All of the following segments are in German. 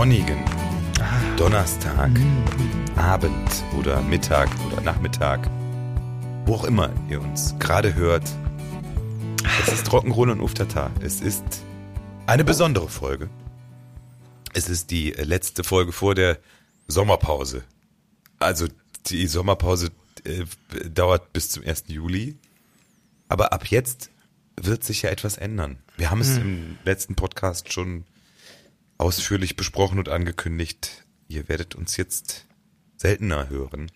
sonnigen Donnerstag, Abend oder Mittag oder Nachmittag, wo auch immer ihr uns gerade hört. Es ist Rock'n'Roll und Uftata. Es ist eine besondere Folge. Es ist die letzte Folge vor der Sommerpause. Also die Sommerpause äh, dauert bis zum 1. Juli. Aber ab jetzt wird sich ja etwas ändern. Wir haben es im letzten Podcast schon ausführlich besprochen und angekündigt. Ihr werdet uns jetzt seltener hören.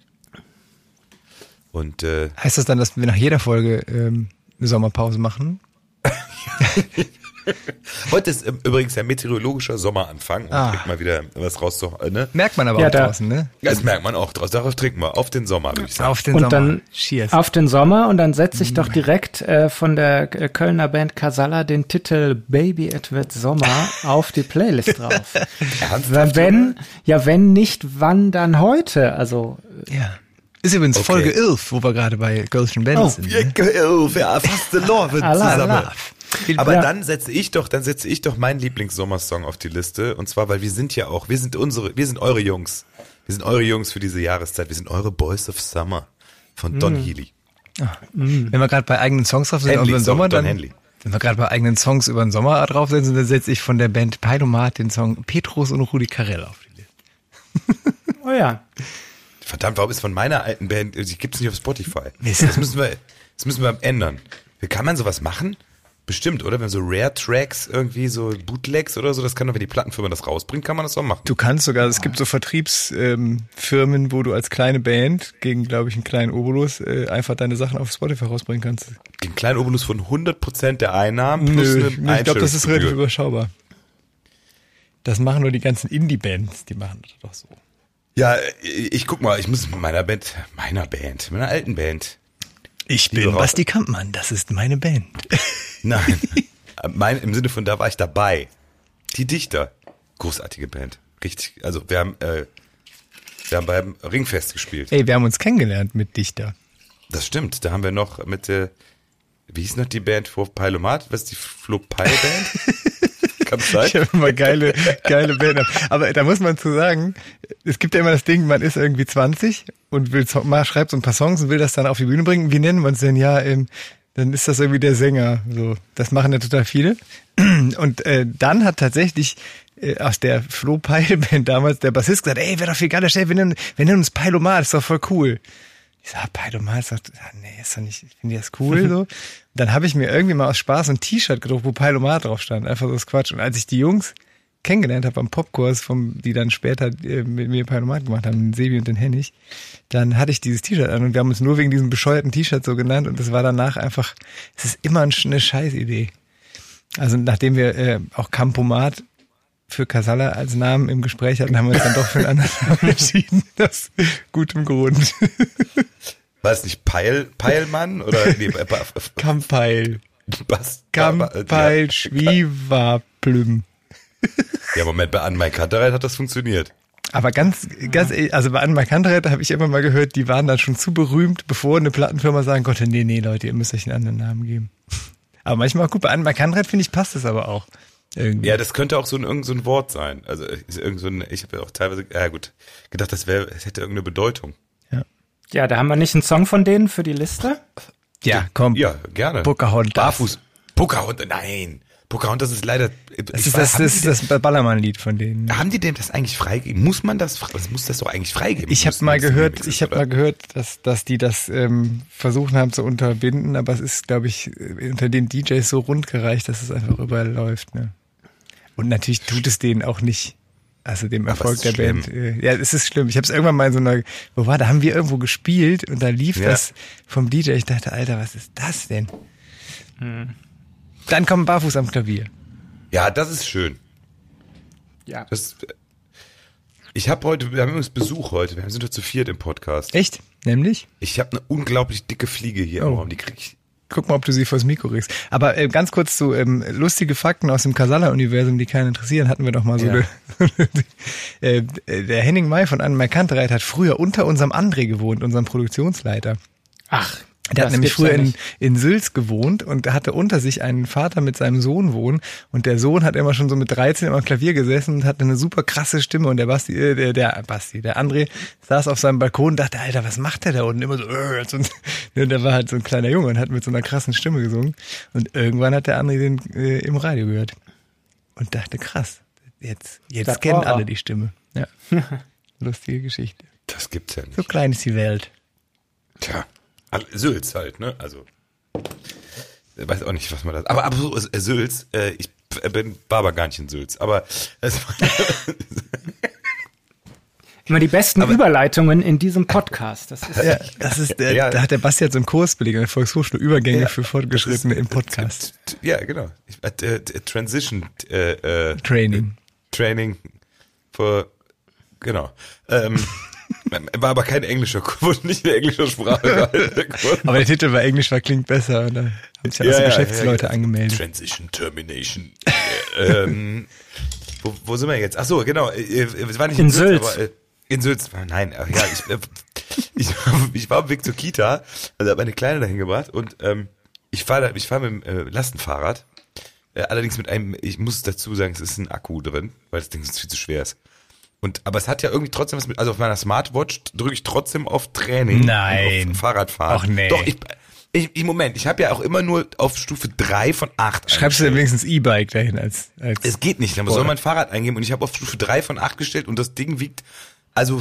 Und äh, Heißt das dann, dass wir nach jeder Folge ähm, eine Sommerpause machen? heute ist ähm, übrigens der meteorologischer Sommeranfang. Und Ah. kriegt mal wieder was raus. zu- äh, Ne? Merkt man aber Ja, auch da- draußen, ne? Das merkt man auch draus. Darauf trinken wir. Auf den Sommer, würde ich sagen. Auf den Und Sommer. dann Cheers. Auf den Sommer und dann setze ich doch direkt äh, von der äh, Kölner Band Casalla den Titel Baby Es wird Sommer auf die Playlist drauf. Ernsthaft, wenn, ja, wenn nicht, wann dann heute? Also, ja. Ist übrigens Okay. Folge 11, wo wir gerade bei Ghost Band Oh, sind. Wir, Ne? oh, wir fast the Love zusammen. Aber Ja. dann setze ich doch, dann setze ich doch meinen Lieblingssommersong auf die Liste. Und zwar, weil wir sind ja auch, wir sind unsere, wir sind eure Jungs. Wir sind eure Jungs für diese Jahreszeit. Wir sind eure Boys of Summer von Don Healy. Wenn wir gerade bei eigenen Songs drauf sind Henley, über den so, Sommer, Don dann, Henley. wenn wir gerade bei eigenen Songs über den Sommer drauf sind, dann setze ich von der Band Peidomat den Song Petrus und Rudi Carell auf die Liste. oh ja. Verdammt, warum ist von meiner alten Band, die gibt's nicht auf Spotify? Das müssen wir, das müssen wir ändern. Kann man sowas machen? Bestimmt, oder? Wenn so Rare Tracks irgendwie, so Bootlegs oder so, das kann doch, wenn die Plattenfirma das rausbringt, kann man das auch machen. Du kannst sogar, es gibt so Vertriebsfirmen, Firmen, wo du als kleine Band gegen, glaube ich, einen kleinen Obolus äh, einfach deine Sachen auf Spotify rausbringen kannst. Den kleinen Obolus von 100% der Einnahmen plus Nö, eine ich glaube, das ist relativ überschaubar. Das machen nur die ganzen Indie-Bands, die machen das doch so. Ja, ich guck mal, ich muss mit meiner Band, meiner Band, meiner alten Band. Ich Liebe bin Raute. Basti Kampmann, das ist meine Band. Nein, mein, im Sinne von da war ich dabei. Die Dichter, großartige Band. Richtig, also wir haben, äh, wir haben beim Ringfest gespielt. Ey, wir haben uns kennengelernt mit Dichter. Das stimmt, da haben wir noch mit, äh, wie hieß noch die Band vor Peilomat? Was ist die Flo Peil Band? Kann das sein? Ich habe immer geile, geile Band. Aber da muss man zu sagen, es gibt ja immer das Ding, man ist irgendwie 20 und will mal schreibt so ein paar Songs und will das dann auf die Bühne bringen. Wie nennen wir uns denn? Ja, ähm, dann ist das irgendwie der Sänger. So, das machen ja total viele. Und äh, dann hat tatsächlich äh, aus der Flo Peil Band damals der Bassist gesagt, ey, wäre doch viel geiler, stell, wir nennen, wir nennen uns Peilomat, ist doch voll cool. Ich sag, Peilomat ist doch, ah, nee, ist doch nicht, ich finde das cool so. Dann habe ich mir irgendwie mal aus Spaß ein T-Shirt gedruckt, wo Peilomat drauf stand, einfach so das Quatsch. Und als ich die Jungs kennengelernt habe am Popkurs, vom, die dann später äh, mit mir Peilomat gemacht haben, den Sebi und den Hennig, dann hatte ich dieses T-Shirt an und wir haben uns nur wegen diesem bescheuerten T-Shirt so genannt und es war danach einfach, es ist immer ein- eine Scheißidee. Also nachdem wir äh, auch Campomat für Casalla als Namen im Gespräch hatten, haben wir uns dann doch für einen anderen Namen entschieden. Aus gutem Grund. War es nicht Peil, Peilmann oder nee, Kampeil. Bas, Ba- Ba- Kampeil Schwiewaplüm. Ja, Moment, bei Anne Kantereit hat das funktioniert. Aber ganz, ganz, ehrlich, also bei Anne Kantereit habe ich immer mal gehört, die waren dann schon zu berühmt, bevor eine Plattenfirma sagen konnte, nee, nee, Leute, ihr müsst euch einen anderen Namen geben. Aber manchmal auch gut, bei Anne Kantereit finde ich, passt es aber auch. Irgendwie. Ja, das könnte auch so ein, irgend so ein Wort sein. Also ist irgend so ein, ich habe ja auch teilweise, ja gut, gedacht, das wäre, es hätte irgendeine Bedeutung. Ja, da haben wir nicht einen Song von denen für die Liste. Ja, komm. Ja, gerne. Pocahontas. Barfuß. Pocahontas, nein. Pocahontas ist leider. Das ist weiß, das, das, ist das Ballermann-Lied von denen. haben die denn das eigentlich freigegeben? Muss man das, das muss das doch eigentlich freigeben. Ich habe mal gehört, ich habe mal gehört, dass dass die das ähm, versuchen haben zu unterbinden, aber es ist, glaube ich, äh, unter den DJs so rund gereicht, dass es einfach überall läuft. Ne? Und natürlich tut es denen auch nicht. Also dem Erfolg der schlimm. Band. Äh, ja, es ist schlimm. Ich habe es irgendwann mal in so einer, wo war, da haben wir irgendwo gespielt und da lief Ja. das vom DJ. Ich dachte, Alter, was ist das denn? Hm. Dann kommt Barfuß am Klavier. Ja, das ist schön. Ja. Das, ich habe heute, wir haben übrigens Besuch heute. Wir sind heute zu viert im Podcast. Echt? Nämlich? Ich habe eine unglaublich dicke Fliege hier Oh. im Raum. Die krieg ich. Guck mal, ob du sie vors Mikro kriegst. Aber äh, ganz kurz zu ähm, lustige Fakten aus dem Casalla-Universum, die keinen interessieren, hatten wir doch mal so. Ja. äh, der Henning May von Anne Kantereit hat früher unter unserem André gewohnt, unserem Produktionsleiter. Ach, Der Das hat nämlich früher in, in Sülz gewohnt und hatte unter sich einen Vater mit seinem Sohn wohnen und der Sohn hat immer schon so mit 13 immer am Klavier gesessen und hatte eine super krasse Stimme und der Basti, äh, der, der Basti, der André saß auf seinem Balkon und dachte, Alter, was macht der da unten? Immer so, äh, so und der war halt so ein kleiner Junge und hat mit so einer krassen Stimme gesungen und irgendwann hat der André den äh, im Radio gehört und dachte, krass, jetzt, jetzt Das kennen war alle die Stimme. Ja. Lustige Geschichte. Das gibt's ja nicht. So klein ist die Welt. Tja, Sülz halt, ne? Also, ich weiß auch nicht, was man das. Aber apropos äh, Sülz, äh, ich bin, war aber gar nicht in Sülz. Aber es Immer die besten Überleitungen in diesem Podcast. Das ist Ja, das ist, der, Ja. da hat der Basti jetzt so einen Kurs belegt der Volkshochschule, Übergänge Ja. für Fortgeschrittene im Podcast. ja, genau. Ich, äh, äh, Transition äh, äh, Training. Training für genau. Ähm, war aber kein englischer Kurs, wurde nicht in englischer Sprache gehalten. Aber der Titel war Englisch, war klingt besser. Und da haben sich ja, Ja, ja, ja, Geschäftsleute ja. angemeldet. Transition Termination. ähm, wo, wo sind wir jetzt? Ach so, genau. äh, äh, Es war nicht In Sülz. aber äh, in Sülz. Nein, ja, ich, äh, ich, ich war auf dem Weg zur Kita, also habe meine Kleine dahin gebracht und ähm, ich fahre ich fahr mit dem äh, Lastenfahrrad. Äh, allerdings mit einem, ich muss dazu sagen, es ist ein Akku drin, weil das Ding sonst viel zu schwer ist. Und, aber es hat ja irgendwie trotzdem was mit, also auf meiner Smartwatch drücke ich trotzdem auf Training. Nein. Auf Fahrradfahren. Ach nee. Doch, ich, ich, Moment, ich habe ja auch immer nur auf Stufe 3 von 8. Schreibst du denn wenigstens E-Bike dahin als, als Es geht nicht, da soll mein Fahrrad eingeben und ich habe auf Stufe 3 von 8 gestellt und das Ding wiegt also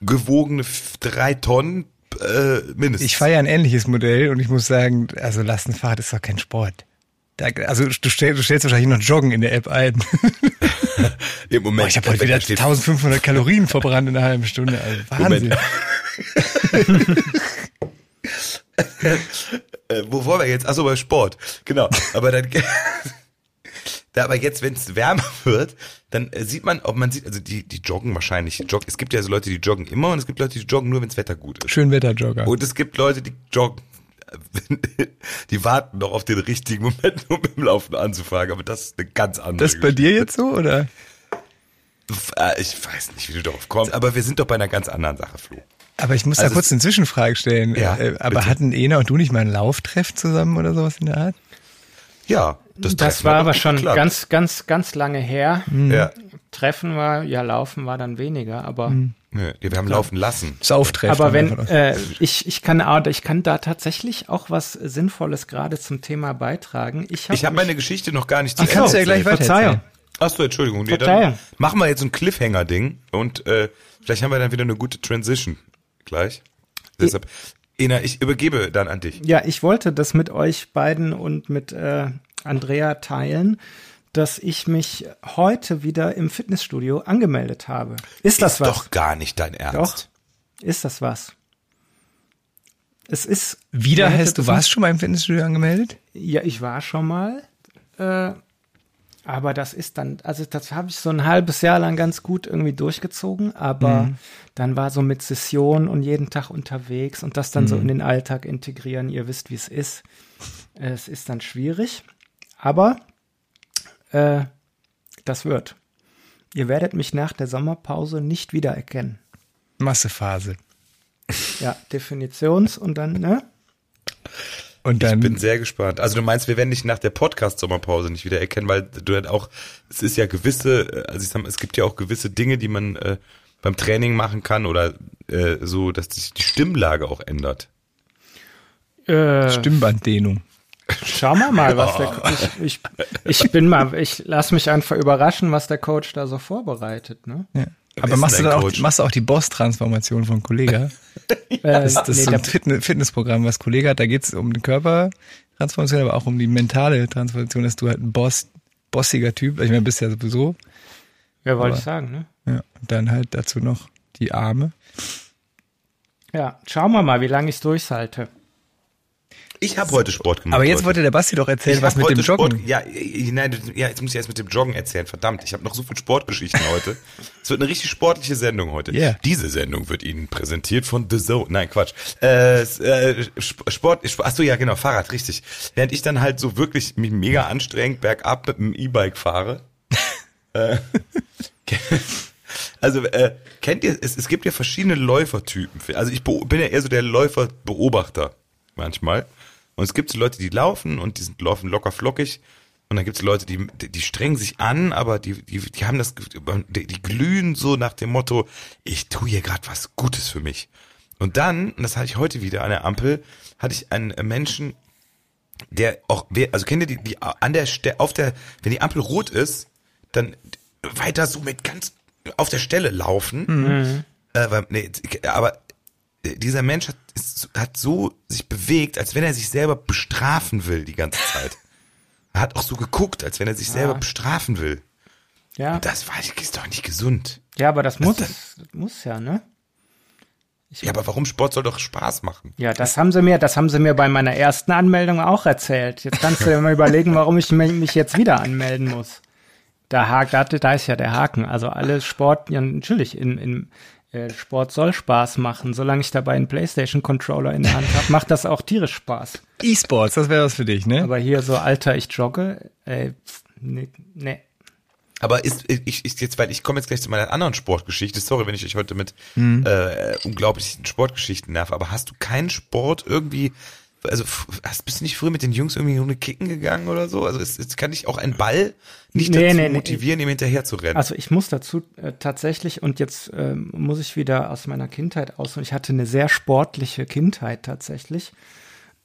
handgewogene f- drei Tonnen äh, mindestens. Ich fahre ja ein ähnliches Modell und ich muss sagen, also Lastenfahrrad ist doch kein Sport. Da, also du, stell, du stellst wahrscheinlich noch Joggen in der App ein. Im Moment. Boah, ich habe heute wieder da steht- 1500 Kalorien verbrannt in einer halben Stunde. Also Wahnsinn. Äh, wo wollen wir jetzt? Achso, bei Sport. Genau. Aber dann. Da, aber jetzt, wenn es wärmer wird, dann äh, sieht man, ob man sieht, also die, die joggen wahrscheinlich. Jog, es gibt ja so Leute, die joggen immer und es gibt Leute, die joggen nur, wenn das Wetter gut ist. Schönwetterjogger. Und es gibt Leute, die joggen, die warten noch auf den richtigen Moment, um im Laufen anzufangen. Aber das ist eine ganz andere Das bei dir jetzt so oder? Äh, Ich weiß nicht, wie du darauf kommst, aber wir sind doch bei einer ganz anderen Sache, Flo. Aber ich muss da Also kurz es- eine Zwischenfrage stellen. Ja, Äh, aber bitte. hatten Ena und du nicht mal einen Lauftreff zusammen oder sowas in der Art? Ja, das, das war aber schon geklappt. ganz, ganz, ganz lange her. Ja. Treffen war, ja, laufen war dann weniger, aber Nö, wir haben laufen lassen. Sauftreff. Aber dann wenn äh, ich ich kann auch- ich kann da tatsächlich auch was Sinnvolles gerade zum Thema beitragen. Ich habe Ich habe meine Geschichte noch gar nicht Die kannst du ja gleich weiter Verzeihung. Achso, Entschuldigung. Nee, dann Verzeihung. machen wir jetzt ein Cliffhanger-Ding und äh, vielleicht haben wir dann wieder eine gute Transition gleich. Deshalb, Ena, ich übergebe dann an dich. Ja, ich wollte das mit euch beiden und mit äh, Andrea teilen, dass ich mich heute wieder im Fitnessstudio angemeldet habe. Ist das ist was? doch gar nicht dein Ernst. Doch. Ist das was? Es ist Wieder heißt, du warst schon mal im Fitnessstudio angemeldet? Ja, ich war schon mal. Äh, aber das ist dann, also das habe ich so ein halbes Jahr lang ganz gut irgendwie durchgezogen, aber dann war so mit Session und jeden Tag unterwegs und das dann so in den Alltag integrieren, ihr wisst, wie es ist. Es ist dann schwierig, aber äh, das wird. Ihr werdet mich nach der Sommerpause nicht wiedererkennen. Massephase. Ja, Definitions und dann, ne? Und dann, Bin sehr gespannt. Also du meinst, wir werden dich nach der Podcast-Sommerpause nicht wieder erkennen, weil du halt auch, es ist ja gewisse, äh, also ich sag mal, es gibt ja auch gewisse Dinge, die man äh, beim Training machen kann oder äh, so, dass sich die Stimmlage auch ändert. Äh, Stimmbanddehnung. Schauen wir mal, was der ich, ich, ich bin mal, ich lass mich einfach überraschen, was der Coach da so vorbereitet, ne? Ja. Aber machst du dann auch, Coach? machst du auch die Boss-Transformation von Kollega? Äh, Das, das nee, ist so ein Fitness, Fitnessprogramm, was Kollega hat. Da geht es um die Körpertransformation, aber auch um die mentale Transformation, dass du halt ein Boss, bossiger Typ, ich meine, bist ja sowieso. ja, wollte ich sagen, ne? Ja, und dann halt dazu noch die Arme. Ja, schauen wir mal, wie lange ich durchhalte. Ich habe heute Sport gemacht. Aber jetzt Leute. wollte der Basti doch erzählen, Ich was mit heute dem Joggen. Sport, ja, äh, nein, ja, jetzt muss ich erst mit dem Joggen erzählen. Verdammt, ich habe noch so viel Sportgeschichten heute. Es wird eine richtig sportliche Sendung heute. Yeah. Diese Sendung wird Ihnen präsentiert von The Zone. Nein, Quatsch. Äh, äh, Sp- Sport, Sp- ach so, ja, genau, Fahrrad, richtig. Während ich dann halt so wirklich mich mega anstrengend bergab mit dem E-Bike fahre. äh, also, äh, kennt ihr, es, es gibt ja verschiedene Läufertypen. Also ich bin ja eher so der Läuferbeobachter. manchmal. Und es gibt so Leute, die laufen und die sind laufen locker flockig. Und dann gibt es Leute, die, die strengen sich an, aber die, die, die haben das, die, die glühen so nach dem Motto, ich tue hier gerade was Gutes für mich. Und dann, und das hatte ich heute wieder an der Ampel, hatte ich einen Menschen, der auch, also kennt ihr die, die an der Stelle, auf der, wenn die Ampel rot ist, dann weiter so mit ganz auf der Stelle laufen. Mhm. Äh, weil, nee, aber dieser Mensch hat, ist, hat so sich bewegt, als wenn er sich selber bestrafen will die ganze Zeit. er hat auch so geguckt, als wenn er sich ja. selber bestrafen will. Ja. Und das war, ist doch nicht gesund. Ja, aber das, das muss, das muss ja, ne? Ich ja, aber warum Sport soll doch Spaß machen? Ja, das haben sie mir, das haben sie mir bei meiner ersten Anmeldung auch erzählt. Jetzt kannst du dir mal überlegen, warum ich mich jetzt wieder anmelden muss. Da, hakt, da ist ja der Haken. Also alles Sport, ja, natürlich, in, in, Sport soll Spaß machen. Solange ich dabei einen PlayStation-Controller in der Hand habe, macht das auch tierisch Spaß. E-Sports, das wäre was für dich, ne? Aber hier so, Alter, ich jogge, ey, nee, nee. Aber ist ich, ich jetzt, weil ich komme jetzt gleich zu meiner anderen Sportgeschichte. Sorry, wenn ich euch heute mit mhm. äh, unglaublichen Sportgeschichten nerv. Aber hast du keinen Sport irgendwie also hast, bist du nicht früher mit den Jungs irgendwie nur Kicken gegangen oder so? Also es, es kann dich auch ein Ball nicht nee, dazu nee, motivieren, nee. ihm hinterher zu rennen. Also ich muss dazu äh, tatsächlich und jetzt äh, muss ich wieder aus meiner Kindheit aus und ich hatte eine sehr sportliche Kindheit tatsächlich.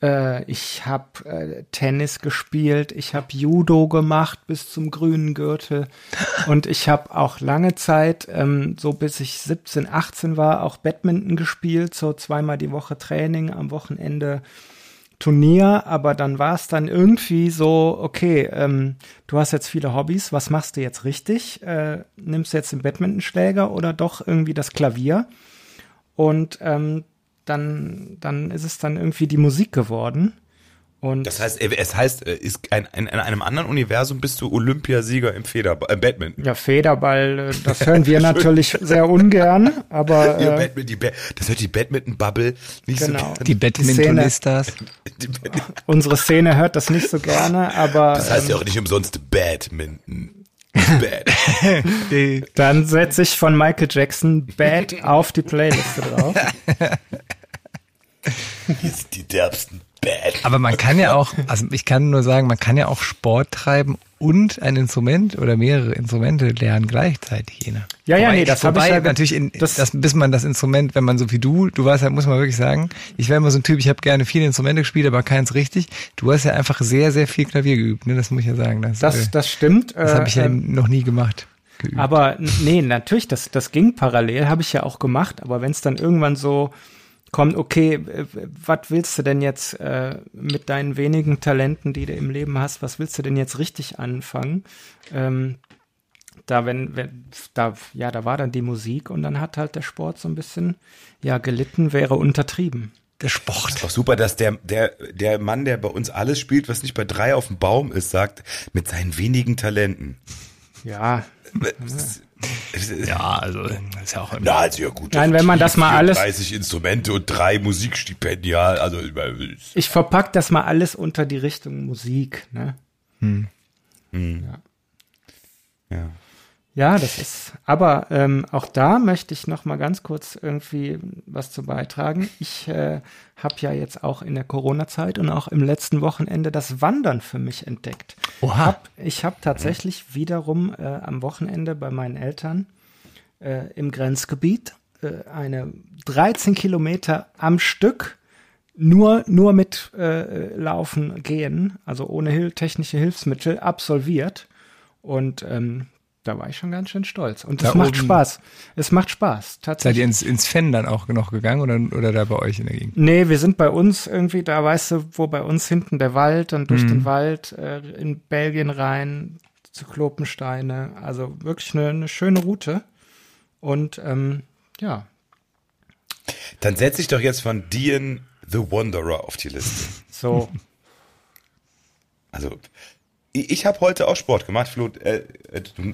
Äh, ich habe äh, Tennis gespielt, ich habe Judo gemacht bis zum grünen Gürtel und ich habe auch lange Zeit, ähm, so bis ich 17, 18 war, auch Badminton gespielt, so zweimal die Woche Training am Wochenende Turnier, aber dann war es dann irgendwie so, okay, ähm, du hast jetzt viele Hobbys, was machst du jetzt richtig? Äh, nimmst du jetzt den Badmintonschläger oder doch irgendwie das Klavier? Und ähm, dann, dann ist es dann irgendwie die Musik geworden. Und das heißt, es heißt, äh, ist ein, in, in einem anderen Universum bist du Olympiasieger im Federball, äh, Badminton. Ja, Federball, äh, das hören wir natürlich sehr ungern, aber. Äh, ja, Badminton, die ba das hört die Badminton-Bubble nicht genau. so Die Badmintonistas. Unsere Szene hört das nicht so gerne, aber. Das heißt ähm, ja auch nicht umsonst Badminton. Bad. Dann setze ich von Michael Jackson Bad auf die Playliste drauf. Hier sind die derbsten Bad. Aber man kann ja auch, also ich kann nur sagen, man kann ja auch Sport treiben und ein Instrument oder mehrere Instrumente lernen gleichzeitig, jene. Ja, ja, nee, das habe ich ja natürlich in, das, das, bis man das Instrument, wenn man so wie du, du warst ja, muss man wirklich sagen, ich wäre immer so ein Typ, ich habe gerne viele Instrumente gespielt, aber keins richtig. Du hast ja einfach sehr, sehr viel Klavier geübt, ne? Das muss ich ja sagen. Das, das, äh, das stimmt. Das habe ich ja äh, noch nie gemacht. Geübt. Aber nee, natürlich, das, das ging parallel, habe ich ja auch gemacht, aber wenn es dann irgendwann so kommt, okay, äh, was willst du denn jetzt äh, mit deinen wenigen Talenten, die du im Leben hast, was willst du denn jetzt richtig anfangen? Ähm, da, wenn, wenn, da, ja, da war dann die Musik und dann hat halt der Sport so ein bisschen, ja, gelitten, wäre untertrieben. Der Sport. Ist doch super, dass der, der, der Mann, der bei uns alles spielt, was nicht bei drei auf dem Baum ist, sagt, mit seinen wenigen Talenten. Ja. Ja, also ist ja auch immer. Na, also ja gut. Nein, wenn man das mal alles 30 Instrumente und drei Musikstipendien, also ich verpack das mal alles unter die Richtung Musik, ne? Hm. Hm. Ja. ja. Ja, das ist. Aber ähm, auch da möchte ich noch mal ganz kurz irgendwie was zu beitragen. Ich äh, habe ja jetzt auch in der Corona-Zeit und auch im letzten Wochenende das Wandern für mich entdeckt. Oha. Hab, ich habe tatsächlich wiederum äh, am Wochenende bei meinen Eltern äh, im Grenzgebiet äh, eine 13 Kilometer am Stück nur, nur mit äh, Laufen gehen, also ohne hil technische Hilfsmittel, absolviert. Und ähm, da war ich schon ganz schön stolz. Und es macht Spaß. Es macht Spaß, tatsächlich. Seid ihr ins, ins Fenn dann auch noch gegangen oder, oder da bei euch in der Gegend? Nee, wir sind bei uns irgendwie, da weißt du, wo bei uns hinten der Wald, dann durch mhm. den Wald äh, in Belgien rein, zu Klopensteine. Also wirklich eine, eine schöne Route. Und ähm, ja. Dann setze ich doch jetzt von Dean the Wanderer auf die Liste. So. Also, ich habe heute auch Sport gemacht, Flo. Äh, äh du,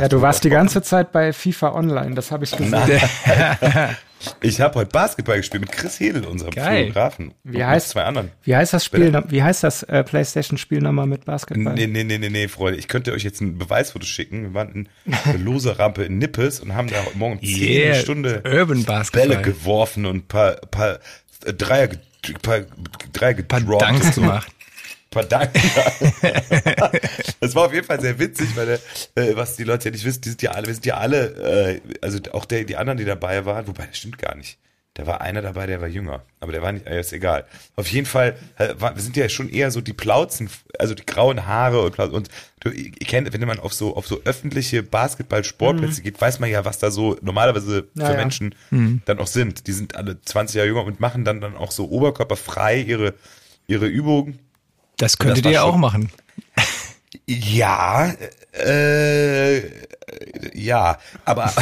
ja, du warst die ganze Zeit bei FIFA Online, das habe ich gesehen. ich habe heute Basketball gespielt mit Chris Hedel, unserem Geil. Fotografen. Wie heißt, zwei anderen. Wie heißt das Spiel, wie heißt das äh, Playstation-Spiel nochmal mit Basketball? Nee, nee, nee, nee, nee, Freunde. Ich könnte euch jetzt ein Beweisfoto schicken. Wir waren in der lose Rampe in Nippes und haben da morgen um 10 yeah, Stunde Urban Bälle geworfen und ein paar, paar äh, Dreier, paar, Dreier gedroppt. Danks gemacht. Dank. das war auf jeden Fall sehr witzig, weil äh, was die Leute ja nicht wissen, die sind ja alle, wir sind ja alle, äh, also auch der, die anderen, die dabei waren, wobei das stimmt gar nicht. Da war einer dabei, der war jünger, aber der war nicht, äh, ist egal. Auf jeden Fall, äh, war, wir sind ja schon eher so die Plauzen, also die grauen Haare und und du kennt, wenn man auf so auf so öffentliche Basketball-Sportplätze Mhm. geht, weiß man ja, was da so normalerweise Ja, für ja. Menschen Mhm. dann auch sind. Die sind alle 20 Jahre jünger und machen dann dann auch so oberkörperfrei ihre ihre Übungen. Das könntet war ihr ja auch machen. Ja, äh, ja, aber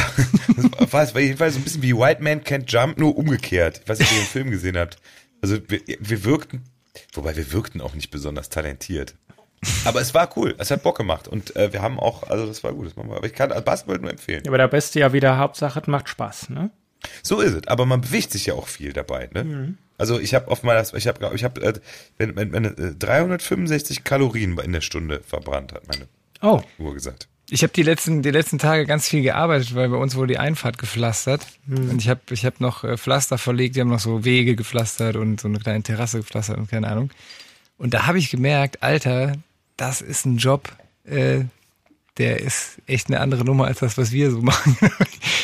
das war, es war jedenfalls so ein bisschen wie White Man Can't Jump, nur umgekehrt. Ich weiß nicht, ob ihr den Film gesehen habt. Also wir, wir wirkten, wobei wir wirkten auch nicht besonders talentiert. Aber es war cool, es hat Bock gemacht und äh, wir haben auch, also das war gut, das machen wir. Aber ich kann Basketball nur empfehlen. Aber da bist du ja wieder Hauptsache, es macht Spaß, ne? So ist es, aber man bewegt sich ja auch viel dabei, ne? Also ich habe auf meiner, ich habe, ich habe, äh, wenn, wenn, wenn äh, 365 Kalorien in der Stunde verbrannt hat meine Oh, Uhr gesagt. Ich habe die letzten, die letzten Tage ganz viel gearbeitet, weil bei uns wurde die Einfahrt gepflastert. Und ich habe ich hab noch äh, Pflaster verlegt, die haben noch so Wege gepflastert und so eine kleine Terrasse gepflastert und keine Ahnung. Und da habe ich gemerkt, Alter, das ist ein Job, äh, der ist echt eine andere Nummer als das, was wir so machen.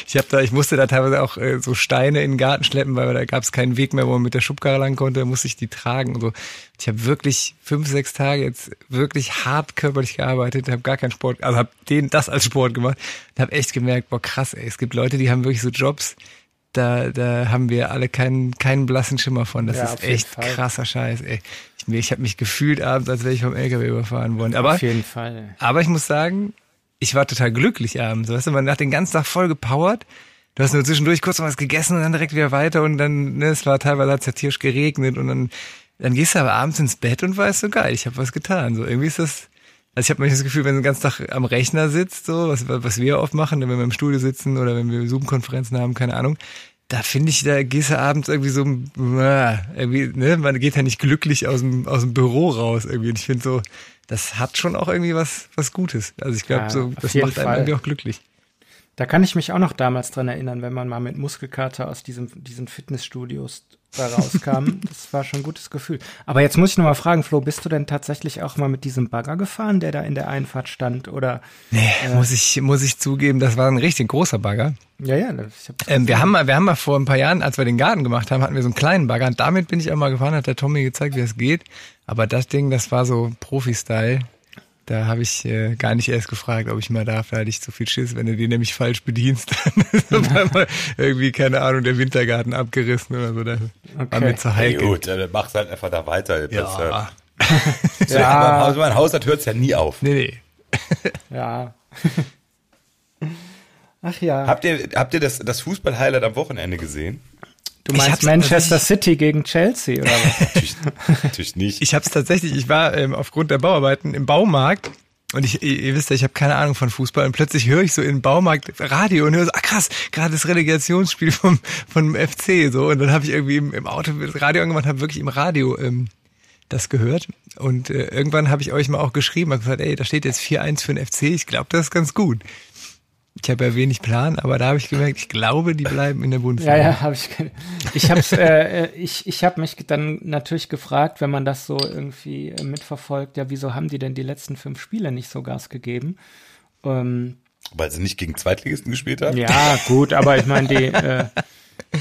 Ich habe da, ich musste da teilweise auch äh, so Steine in den Garten schleppen, weil da gab es keinen Weg mehr, wo man mit der Schubkarre lang konnte, da musste ich die tragen und so. Ich habe wirklich fünf, sechs Tage jetzt wirklich hart körperlich gearbeitet, habe gar keinen Sport, also habe den das als Sport gemacht und habe echt gemerkt, boah krass, ey, es gibt Leute, die haben wirklich so Jobs, da, da haben wir alle keinen, keinen blassen Schimmer von. Das Ja, ist echt Fall. krasser Scheiß, ey. Ich, ich habe mich gefühlt abends, als wäre ich vom LKW überfahren worden. Aber auf jeden Fall. aber ich muss sagen, ich war total glücklich abends. Weißt du, man hat den ganzen Tag voll gepowert. Du hast nur zwischendurch kurz noch was gegessen und dann direkt wieder weiter und dann, ne, es war teilweise hat's ja tierisch geregnet und dann, dann gehst du aber abends ins Bett und weißt so geil, ich habe was getan. So irgendwie ist das, also ich habe manchmal das Gefühl, wenn du den ganzen Tag am Rechner sitzt, so was, was wir oft machen, wenn wir im Studio sitzen oder wenn wir Zoom-Konferenzen haben, keine Ahnung, da finde ich, da gehst du abends irgendwie so, irgendwie, ne, man geht ja nicht glücklich aus dem, aus dem Büro raus irgendwie. Und ich finde so, das hat schon auch irgendwie was, was Gutes. Also ich glaube, Ja, so, das macht einem Fall. irgendwie auch glücklich. Da kann ich mich auch noch damals dran erinnern, wenn man mal mit Muskelkater aus diesem, diesen Fitnessstudios da rauskam. das war schon ein gutes Gefühl. Aber jetzt muss ich noch mal fragen, Flo, bist du denn tatsächlich auch mal mit diesem Bagger gefahren, der da in der Einfahrt stand? Oder Nee, muss ich, muss ich zugeben, das war ein richtig großer Bagger. ja, ja, hab Ähm, wir haben mal, wir haben mal vor ein paar Jahren, als wir den Garten gemacht haben, hatten wir so einen kleinen Bagger und damit bin ich auch mal gefahren, hat der Tommy gezeigt, wie es geht. Aber das Ding, das war so Profi-Style. Da habe ich äh, gar nicht erst gefragt, ob ich mal darf. Da hatte ich zu viel Schiss. Wenn du den nämlich falsch bedienst, dann ist auf einmal irgendwie, keine Ahnung, der Wintergarten abgerissen oder so. Da war Okay. mir zu Hey, heikel. gut, dann mach's halt einfach da weiter. Das, Ja. äh, so, Ja. Also mein Haushalt hört's ja nie auf. Nee, nee. ja. Ach ja. Habt ihr, habt ihr das, das Fußball-Highlight am Wochenende gesehen? Du ich meinst hab's Manchester City gegen Chelsea oder was? Natürlich, natürlich nicht. Ich habe es tatsächlich, ich war ähm, aufgrund der Bauarbeiten im Baumarkt und ich, ihr, ihr wisst ja, ich habe keine Ahnung von Fußball und plötzlich höre ich so im Baumarkt Radio und höre so, ah krass, gerade das Relegationsspiel vom, vom FC so und dann habe ich irgendwie im, im Auto das Radio angemacht, habe wirklich im Radio ähm, das gehört und äh, irgendwann habe ich euch mal auch geschrieben, habe gesagt, ey, da steht jetzt 4-1 für den FC, ich glaube, das ist ganz gut. Ich habe ja wenig Plan, aber da habe ich gemerkt, ich glaube, die bleiben in der Bundesliga. Ja, ja, habe ich. Ich hab's, äh, äh, ich, ich habe mich dann natürlich gefragt, wenn man das so irgendwie äh, mitverfolgt, ja, wieso haben die denn die letzten fünf Spiele nicht so Gas gegeben? Ähm, Weil sie nicht gegen Zweitligisten gespielt haben? ja, gut, aber ich meine, die, äh,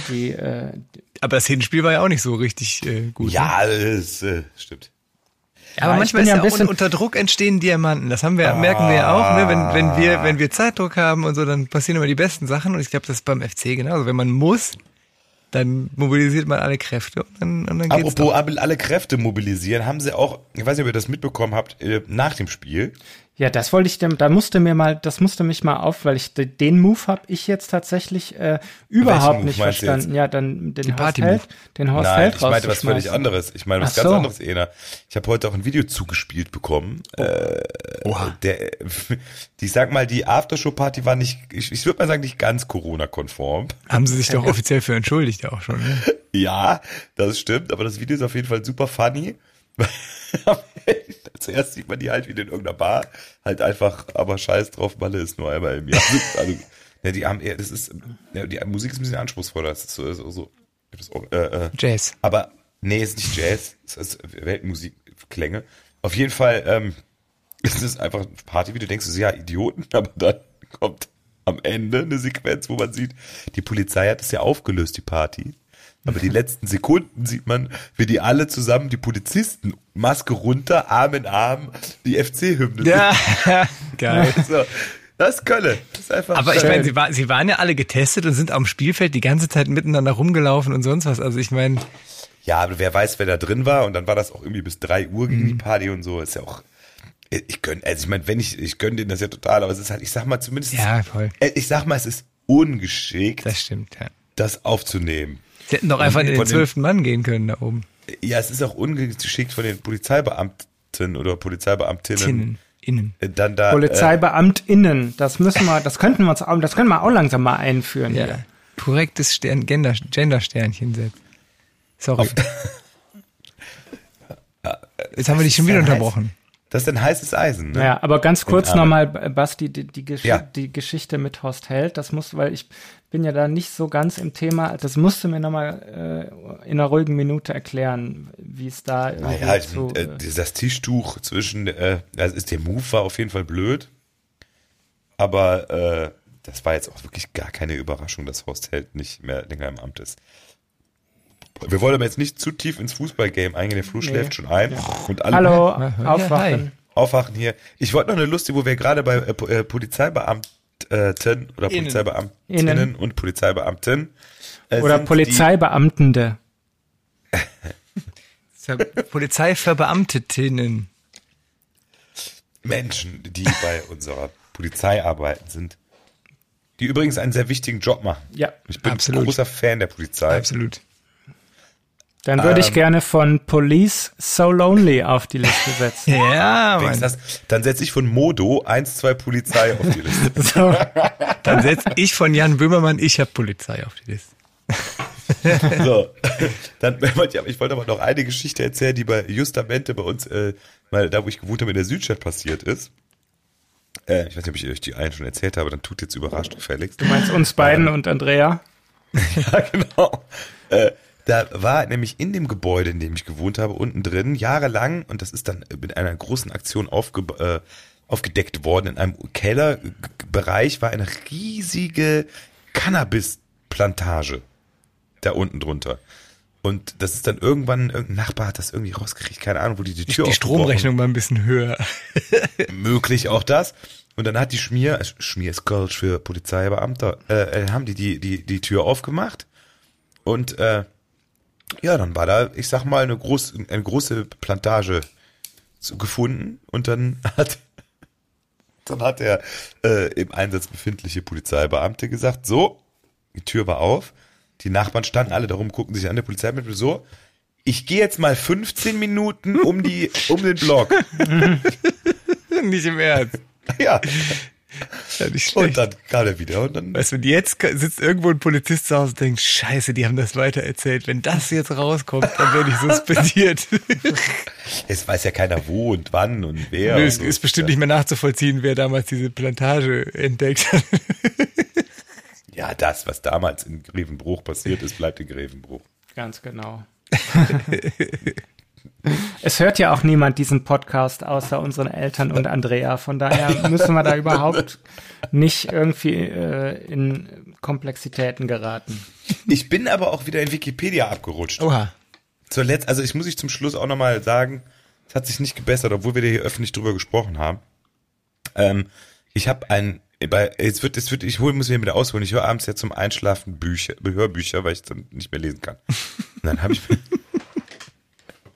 die, äh, Aber das Hinspiel war ja auch nicht so richtig äh, gut. ne? Ja, das äh, stimmt. Ja, aber manchmal ist ja ja auch unter Druck entstehen Diamanten. Das haben wir, merken wir ja auch, ne? wenn, wenn wir, wenn wir Zeitdruck haben und so, dann passieren immer die besten Sachen. Und ich glaube, das ist beim FC genauso. Wenn man muss, dann mobilisiert man alle Kräfte und dann, und dann geht's Apropos doch. alle Kräfte mobilisieren, haben sie auch, ich weiß nicht, ob ihr das mitbekommen habt, äh, nach dem Spiel. Ja, das wollte ich dem, da musste mir mal, das musste mich mal auf, weil ich de- den Move habe ich jetzt tatsächlich äh, überhaupt Move nicht meinst du verstanden. Ja, dann den Horst Party-Move. Held, den Horst Nein, Held ich meinte was völlig anderes. Ich meine was Ach ganz so. anderes, Ena. Ich habe heute auch ein Video zugespielt bekommen. Äh, Oha. der, die, ich sag mal, die Aftershow-Party war nicht, ich, ich würde mal sagen, nicht ganz Corona-konform. Haben sie sich doch offiziell für entschuldigt auch schon. Ne? Ja, das stimmt, aber das Video ist auf jeden Fall super funny. Zuerst sieht man die halt wieder in irgendeiner Bar, halt einfach, aber scheiß drauf, Malle ist nur einmal im Jahr. Also, ja, die haben eher, das ist, ja, die Musik ist ein bisschen anspruchsvoller, das ist so, so, so Das, äh, äh, Jazz. aber nee, ist nicht Jazz, es ist Weltmusikklänge. Auf jeden Fall ähm, ist es einfach eine Party, wie du denkst, ja, Idioten, aber dann kommt am Ende eine Sequenz, wo man sieht, die Polizei hat es ja aufgelöst, die Party. Aber die letzten Sekunden sieht man, wie die alle zusammen, die Polizisten, Maske runter, Arm in Arm, die FC-Hymne. Ja, geil. So, das ist Kölle. Das ist einfach Aber ich schön. meine, sie, war, sie waren ja alle getestet und sind am Spielfeld die ganze Zeit miteinander rumgelaufen und sonst was. Also ich meine, Ja, aber wer weiß, wer da drin war und dann war das auch irgendwie bis drei Uhr gegen die Party und so, ist ja auch. Ich gönn, also ich meine, wenn ich, ich gönn denen das ja total, aber es ist halt, ich sag mal zumindest, ja, voll. äh, ich sag mal, es ist ungeschickt, Das stimmt, ja. das aufzunehmen. Sie hätten doch einfach in den zwölften Mann gehen können da oben. Ja, es ist auch ungeschickt von den Polizeibeamten oder Polizeibeamtinnen, Tinnen, innen. äh, dann da. PolizeibeamtInnen, das müssen wir, das könnten wir uns auch, das können wir auch langsam mal einführen. Ja. hier. Korrektes Stern, Gender, Gender-Sternchen setzen. Sorry. Jetzt haben wir dich schon wieder unterbrochen. Äh, das ist ein heißes Eisen. Ne? Ja, aber ganz kurz nochmal, Basti, die, die, Gesch Ja. die Geschichte mit Horst Held, das muss, weil ich bin ja da nicht so ganz im Thema, das musst du mir nochmal äh, in einer ruhigen Minute erklären, wie es da Naja, zu, äh, äh, das Tischtuch zwischen, äh, das ist der Move war auf jeden Fall blöd, aber äh, das war jetzt auch wirklich gar keine Überraschung, dass Horst Held nicht mehr länger im Amt ist. Wir wollen aber jetzt nicht zu tief ins Fußballgame eingehen, der Flo Nee. schläft schon ein und alle Hallo, Ja, hi. aufwachen. aufwachen hier. Ich wollte noch eine lustige, wo wir gerade bei äh, äh, Polizeibeamten oder Innen. Polizeibeamtinnen Innen. und Polizeibeamten äh, Oder Polizeibeamtende. Polizeiverbeamtetinnen. Menschen, die bei unserer Polizei arbeiten sind, die übrigens einen sehr wichtigen Job machen. Ja, Ich bin Absolut. großer Fan der Polizei. Absolut. Dann würde ich Ähm. gerne von Police So Lonely auf die Liste setzen. Ja, Mann. das, dann setze ich von Modo 1, 2 Polizei auf die Liste. So, Dann setze ich von Jan Böhmermann, ich habe Polizei auf die Liste. So. Dann, ich wollte aber noch eine Geschichte erzählen, die bei Justamente bei uns, äh, mal da wo ich gewohnt habe, in der Südstadt passiert ist. Äh, ich weiß nicht, ob ich euch die einen schon erzählt habe, dann tut jetzt überrascht, Felix. du meinst uns beiden und Andrea? Ja, genau. Äh, da war nämlich in dem Gebäude, in dem ich gewohnt habe, unten drin, jahrelang, und das ist dann mit einer großen Aktion aufge, äh, aufgedeckt worden, in einem Kellerbereich war eine riesige Cannabis-Plantage da unten drunter. Und das ist dann irgendwann, irgendein Nachbar hat das irgendwie rausgekriegt, keine Ahnung, wo die die Tür Die Stromrechnung war ein bisschen höher. möglich auch das. Und dann hat die Schmier, Schmier ist Kölsch für Polizeibeamter, äh, äh, haben die, die die die Tür aufgemacht und äh, ja, dann war da, ich sag mal, eine, groß, eine große Plantage gefunden und dann hat dann hat der äh, im Einsatz befindliche Polizeibeamte gesagt, so, die Tür war auf, die Nachbarn standen alle darum, gucken sich an, der Polizeibeamte so, ich gehe jetzt mal 15 Minuten um die um den Block. Nicht im Ernst. Ja, Ja, nicht und dann kam er wieder und dann Weißt du, und jetzt sitzt irgendwo ein Polizist zu Hause und denkt, scheiße, die haben das weitererzählt. Wenn das jetzt rauskommt, dann werde ich suspendiert. Es weiß ja keiner wo und wann und wer. Nö, und es so. ist bestimmt nicht mehr nachzuvollziehen, wer damals diese Plantage entdeckt hat. Ja, das, was damals in Grevenbruch passiert ist, bleibt in Grevenbruch. Ganz genau. es hört ja auch niemand diesen Podcast außer unseren Eltern und Andrea. Von daher müssen wir da überhaupt nicht irgendwie äh, in Komplexitäten geraten. Ich bin aber auch wieder in Wikipedia abgerutscht. Oha. Zuletzt, also ich muss ich zum Schluss auch nochmal sagen, es hat sich nicht gebessert, obwohl wir da hier öffentlich drüber gesprochen haben. Ähm, ich habe ein, bei, jetzt wird, es wird, ich hol, muss mir wieder ausholen. Ich höre abends ja zum Einschlafen Bücher, Hörbücher, weil ich dann nicht mehr lesen kann. Und dann habe ich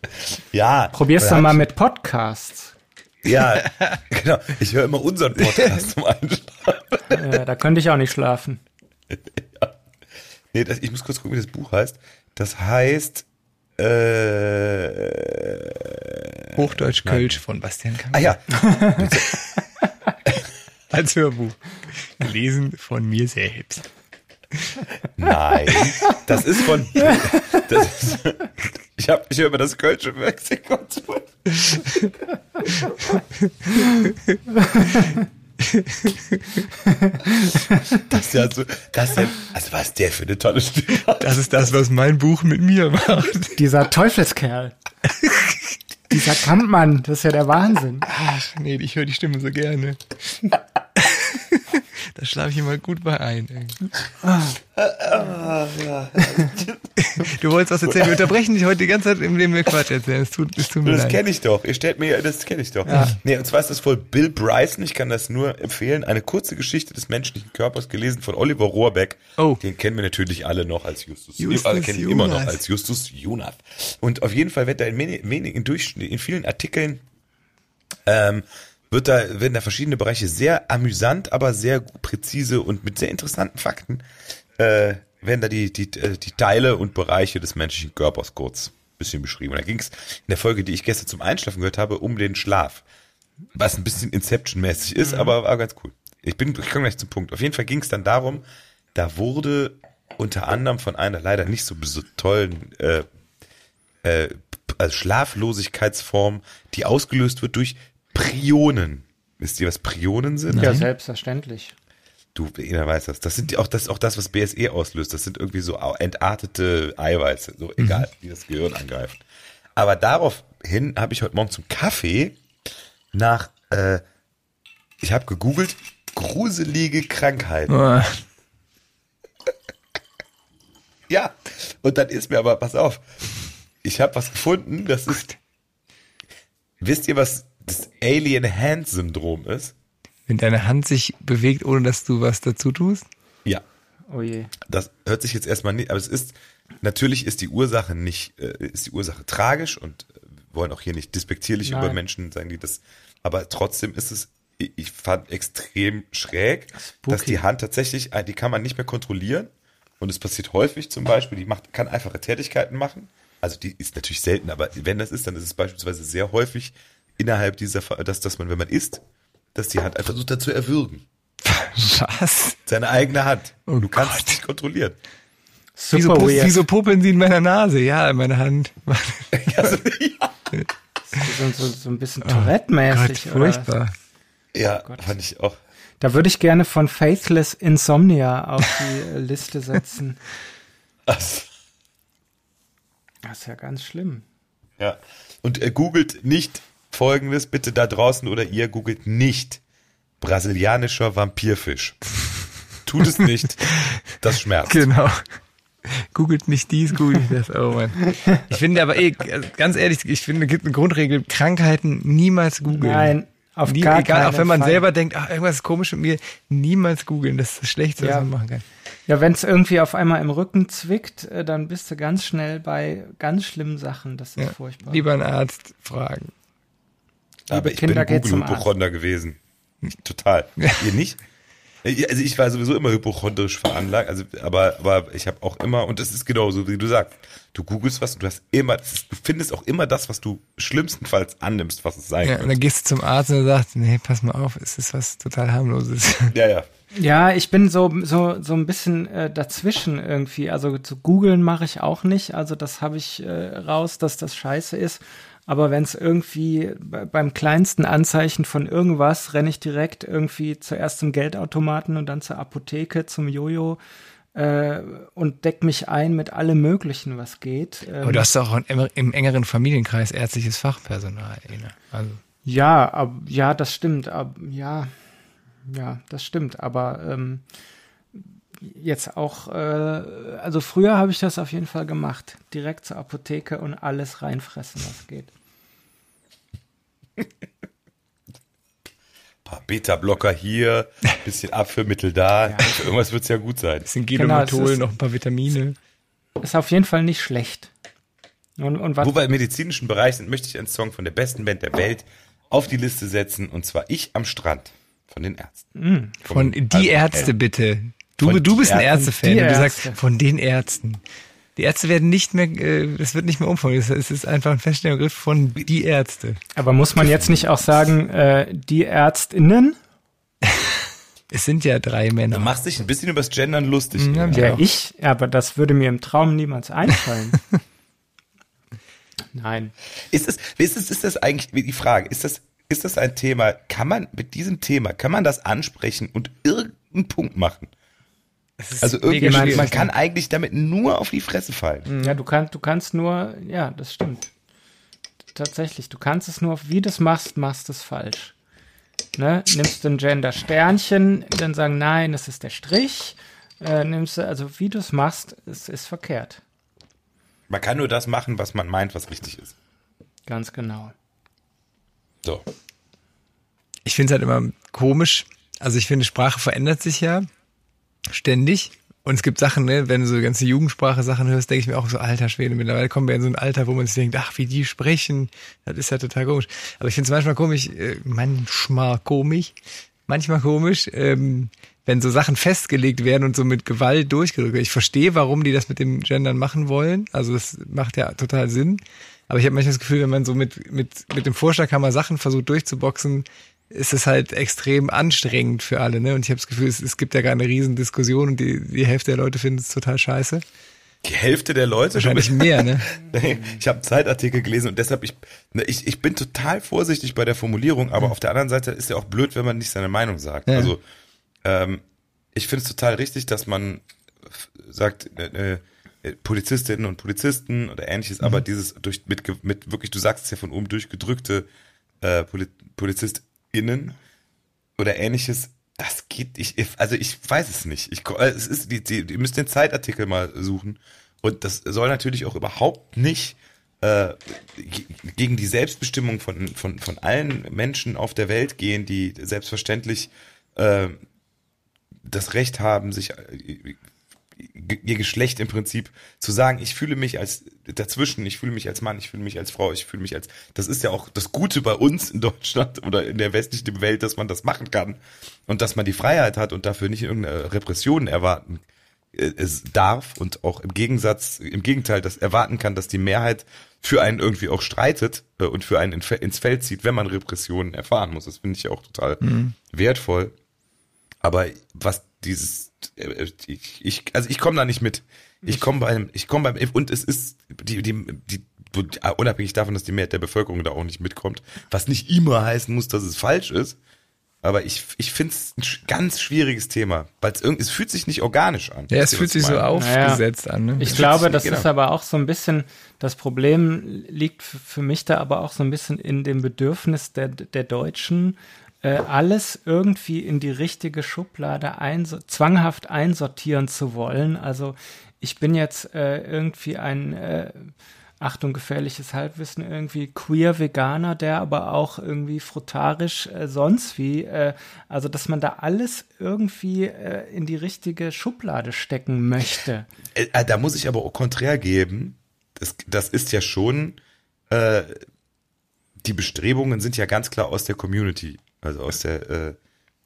ja. Probier's dann mal mit Podcasts. Ja, genau. Ich höre immer unseren Podcast zum Einschlafen. Äh, da könnte ich auch nicht schlafen. Nee, das, ich muss kurz gucken, wie das Buch heißt. Das heißt, äh, Hochdeutsch Kölsch von Bastian Kamm. ah ja, Als Hörbuch. Gelesen von mir selbst. Nein, das ist von, das ist, ich habe, ich höre über das Kölsche Mexiko. das ist ja so, das ist ja, also was der für eine tolle Stimme hat. Das ist das, was mein Buch mit mir macht. Dieser Teufelskerl. Dieser Kampmann, das ist ja der Wahnsinn. Ach, nee, ich höre die Stimme so gerne. da schlafe ich immer gut bei ein. Du wolltest was erzählen. Wir unterbrechen dich heute die ganze Zeit, indem wir Quatsch erzählen. Es tut, es tut mir Das leid. kenne ich doch. Ihr stellt mir, das kenne ich doch. Nee, und zwar ist das wohl Bill Bryson. Ich kann das nur empfehlen. Eine kurze Geschichte des menschlichen Körpers, gelesen von Oliver Rohrbeck. Oh. Den kennen wir natürlich alle noch als Justus. Justus alle kennen ihn immer noch als Justus Jonas. Und auf jeden Fall wird da in wenigen Durchschnitt, in vielen Artikeln, ähm, wird da, werden da verschiedene Bereiche sehr amüsant, aber sehr präzise und mit sehr interessanten Fakten, äh, werden da die, die, äh, die Teile und Bereiche des menschlichen Körpers kurz ein bisschen beschrieben. Und da ging es in der Folge, die ich gestern zum Einschlafen gehört habe, um den Schlaf. Was ein bisschen Inception-mäßig ist, aber war ganz cool. Ich bin, ich komme gleich zum Punkt. Auf jeden Fall ging es dann darum, da wurde unter anderem von einer leider nicht so tollen äh, äh, also Schlaflosigkeitsform, die ausgelöst wird durch Prionen. Wisst ihr, was Prionen sind? Ja, selbstverständlich. Du, jeder weiß das. Das sind die- auch das, auch das, was BSE auslöst. Das sind irgendwie so entartete Eiweiße. So egal, die das Gehirn angreifen. Aber daraufhin habe ich heute Morgen zum Kaffee nach, äh, ich habe gegoogelt, gruselige Krankheiten. Oh, Ja, und dann ist mir aber, pass auf, ich habe was gefunden, das ist, wisst ihr, was das Alien-Hand-Syndrom ist? wenn deine Hand sich bewegt, ohne dass du was dazu tust. Ja, Oh je. das hört sich jetzt erstmal nicht, aber es ist, natürlich ist die Ursache nicht, äh, ist die Ursache tragisch und äh, wir wollen auch hier nicht despektierlich Nein. über Menschen sagen, die das, aber trotzdem ist es, ich ich fand extrem schräg, Spooky. dass die Hand tatsächlich, äh, die kann man nicht mehr kontrollieren und es passiert häufig zum Beispiel, die macht, kann einfache Tätigkeiten machen, also die ist natürlich selten, aber wenn das ist, dann ist es beispielsweise sehr häufig innerhalb dieser, dass, dass man, wenn man isst, dass die Hand einfach versucht hat zu erwürgen. Was? Seine eigene Hand. Oh du kannst Gott. es nicht kontrollieren. Super Wieso, weird. wieso popeln sie in meiner Nase? Ja, in meiner Hand. Ja. So, so, so ein bisschen Oh Tourette-mäßig. oder? furchtbar. Ja, fand ich auch. Da würde ich gerne von Faithless Insomnia auf die äh, Liste setzen. Also, Das ist ja ganz schlimm. ja. Und äh, googelt nicht folgendes, bitte da draußen oder ihr googelt nicht brasilianischer Vampirfisch. Tut es nicht. Das schmerzt. Genau. Googelt nicht dies, googelt das. Oh Mann. Ich finde aber eh, ganz ehrlich, ich finde, es gibt eine Grundregel, Krankheiten niemals googeln. Nein, auf Nie, gar egal, keinen auch wenn man Fall. selber denkt, ach, irgendwas ist komisch mit mir, niemals googeln. Das ist das Schlechteste, Ja. was man machen kann. Ja, wenn es irgendwie auf einmal im Rücken zwickt, äh, dann bist du ganz schnell bei ganz schlimmen Sachen. Das ist Ja. furchtbar. Lieber einen Arzt fragen. Aber ich Kinder, bin Google-Hypochonder gewesen. Total. Ihr nicht? Also ich war sowieso immer hypochondrisch veranlagt, also aber aber ich habe auch immer und das ist genauso wie du sagst. Du googelst was und du hast immer du findest auch immer das, was du schlimmstenfalls annimmst, was es sein Ja, und könnte. dann gehst du zum Arzt und er sagt, nee, pass mal auf, es ist was total harmloses. Ja, ja. Ja, ich bin so so so ein bisschen äh, dazwischen irgendwie. Also zu googeln mache ich auch nicht. Also das habe ich äh, raus, dass das scheiße ist. Aber wenn es irgendwie be- beim kleinsten Anzeichen von irgendwas renne ich direkt irgendwie zuerst zum Geldautomaten und dann zur Apotheke, zum Jojo äh, und deck mich ein mit allem Möglichen, was geht. Ähm, Aber du hast auch im, im engeren Familienkreis ärztliches Fachpersonal. Ene. Also, Ja, ab, ja, das stimmt. Ab, ja, ja, das stimmt. Aber ähm, jetzt auch, äh, also früher habe ich das auf jeden Fall gemacht. Direkt zur Apotheke und alles reinfressen, was geht. Paar Beta-Blocker hier, bisschen Abführmittel da. Für irgendwas wird's ja gut sein. bisschen Genau, es Gelometol, ist- noch ein paar Vitamine. Ist auf jeden Fall nicht schlecht. Und, und was, Wo wir im medizinischen Bereich sind, möchte ich einen Song von der besten Band der Welt auf die Liste setzen und zwar Ich am Strand von den Ärzten. Von Vom die Ärzte L. bitte. Du, Von du bist ein Ärzte. Ärztefan du Ärzte. sagst von den Ärzten. Die Ärzte werden nicht mehr, äh, das wird nicht mehr umformuliert. Es ist einfach ein feststehender Begriff von die Ärzte. aber muss man jetzt nicht auch sagen, äh, die Ärztinnen? Es sind ja drei Männer. Du machst dich ein bisschen übers Gendern lustig. Ja, Inga. Ja. Ja, ich, aber das würde mir im Traum niemals einfallen. Nein. Ist es, ist es, ist das eigentlich, die Frage, ist das, ist das ein Thema, kann man mit diesem Thema, kann man das ansprechen und irgendeinen Punkt machen? Also irgendwie, man, man kann eigentlich damit nur auf die Fresse fallen. Ja, du kannst, du kannst nur, ja, das stimmt. Tatsächlich, du kannst es nur, wie du es machst, machst du es falsch. Ne? Nimmst du ein Gender-Sternchen, dann sagen, nein, das ist der Strich. Äh, nimmst du, also wie du es machst, es ist verkehrt. Man kann nur das machen, was man meint, was richtig ist. Ganz genau. So. Ich finde es halt immer komisch. Also ich finde, Sprache verändert sich ja ständig. Und es gibt Sachen, ne, wenn du so ganze Jugendsprache Sachen hörst, denke ich mir auch so, alter Schwede, mittlerweile kommen wir in so ein Alter, wo man sich denkt, ach, wie die sprechen, das ist ja total komisch. Aber ich finde es manchmal komisch, äh, manchmal komisch, manchmal komisch, ähm, wenn so Sachen festgelegt werden und so mit Gewalt durchgedrückt werden. Ich verstehe, warum die das mit dem Gendern machen wollen. Also das macht ja total Sinn. Aber ich habe manchmal das Gefühl, wenn man so mit, mit, mit dem Vorschlaghammer Sachen versucht durchzuboxen, ist es halt extrem anstrengend für alle. Ne? Und ich habe das Gefühl, es, es gibt ja gar eine riesen Diskussion und die, die Hälfte der Leute findet es total scheiße. Die Hälfte der Leute? Wahrscheinlich mehr, ne? ich habe Zeitartikel gelesen und deshalb, ich, ne, ich, ich bin total vorsichtig bei der Formulierung, aber mhm. auf der anderen Seite ist ja auch blöd, wenn man nicht seine Meinung sagt. Ja. Also ähm, ich finde es total richtig, dass man sagt, äh, äh, Polizistinnen und Polizisten oder ähnliches, mhm. aber dieses durch mit, mit wirklich, du sagst es ja von oben durchgedrückte äh, Polizist innen oder ähnliches, das geht, ich, also ich weiß es nicht. Ich, es ist, die, die, ihr müsst den Zeitartikel mal suchen. Und das soll natürlich auch überhaupt nicht äh, gegen die Selbstbestimmung von, von, von allen Menschen auf der Welt gehen, die selbstverständlich äh, das Recht haben, sich äh, ihr Geschlecht im Prinzip zu sagen, ich fühle mich als dazwischen, ich fühle mich als Mann, ich fühle mich als Frau, ich fühle mich als, das ist ja auch das Gute bei uns in Deutschland oder in der westlichen Welt, dass man das machen kann und dass man die Freiheit hat und dafür nicht irgendeine Repression erwarten äh, es darf und auch im Gegensatz, im Gegenteil, das erwarten kann, dass die Mehrheit für einen irgendwie auch streitet äh, und für einen ins Feld zieht, wenn man Repressionen erfahren muss. Das finde ich auch total mhm. wertvoll. Aber was dieses, äh, ich, ich also ich komme da nicht mit. Ich komme beim, ich komme beim, und es ist die, die, die, unabhängig davon, dass die Mehrheit der Bevölkerung da auch nicht mitkommt, was nicht immer heißen muss, dass es falsch ist. Aber ich, ich finde es ein ganz schwieriges Thema, weil es irgendwie, es fühlt sich nicht organisch an. Ja, es fühlt sich so aufgesetzt naja, an. Ne? Ich glaube, das genau. ist aber auch so ein bisschen, das Problem liegt für mich da aber auch so ein bisschen in dem Bedürfnis der, der Deutschen, äh, alles irgendwie in die richtige Schublade einso zwanghaft einsortieren zu wollen. Also ich bin jetzt äh, irgendwie ein äh, Achtung, gefährliches Halbwissen, irgendwie queer Veganer, der aber auch irgendwie frutarisch äh, sonst wie, äh, also dass man da alles irgendwie äh, in die richtige Schublade stecken möchte. Äh, da muss ich aber auch konträr geben. Das, das ist ja schon, die Bestrebungen sind ja ganz klar aus der Community also aus der,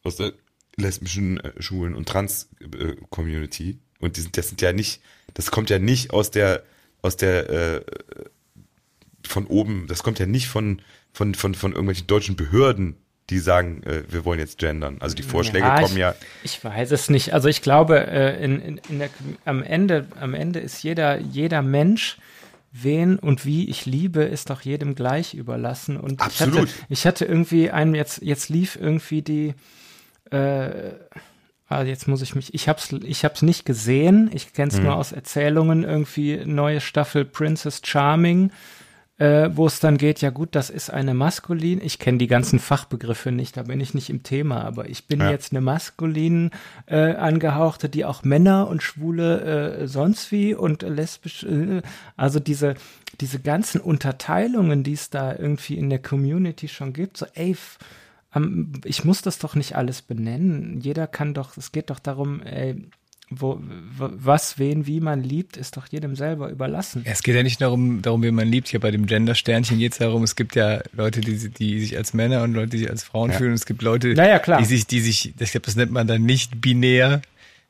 aus der lesbischen Schulen und Trans-Community. Und die sind, das sind ja nicht, das kommt ja nicht aus der, aus der, äh, von oben, das kommt ja nicht von, von, von, von irgendwelchen deutschen Behörden, die sagen, äh, wir wollen jetzt gendern. Also die Vorschläge ja, kommen ja. Ich weiß es nicht. Also ich glaube, äh, in, in, in der, am Ende, am Ende ist jeder, jeder Mensch wen und wie ich liebe, ist doch jedem gleich überlassen. Und Absolut. Ich hatte, ich hatte irgendwie einen, jetzt, jetzt lief irgendwie die, äh, also jetzt muss ich mich, ich hab's, ich hab's nicht gesehen, ich kenn's hm. nur aus Erzählungen, irgendwie neue Staffel Princess Charming äh, wo es dann geht, ja gut, das ist eine maskulin, ich kenne die ganzen Fachbegriffe nicht, da bin ich nicht im Thema, aber ich bin ja. jetzt eine maskulin äh, angehauchte, die auch Männer und Schwule äh, sonst wie und lesbisch, äh, also diese, diese ganzen Unterteilungen, die es da irgendwie in der Community schon gibt, so ey, ich muss das doch nicht alles benennen. Jeder kann doch, es geht doch darum, ey, wo, was, wen, wie man liebt, ist doch jedem selber überlassen. Es geht ja nicht darum, darum wie man liebt. Ja, bei dem Gender-Sternchen geht es darum, es gibt ja Leute, die, die sich als Männer und Leute, die sich als Frauen ja. fühlen. Und es gibt Leute, naja, die sich, die sich, ich glaube, das nennt man dann nicht binär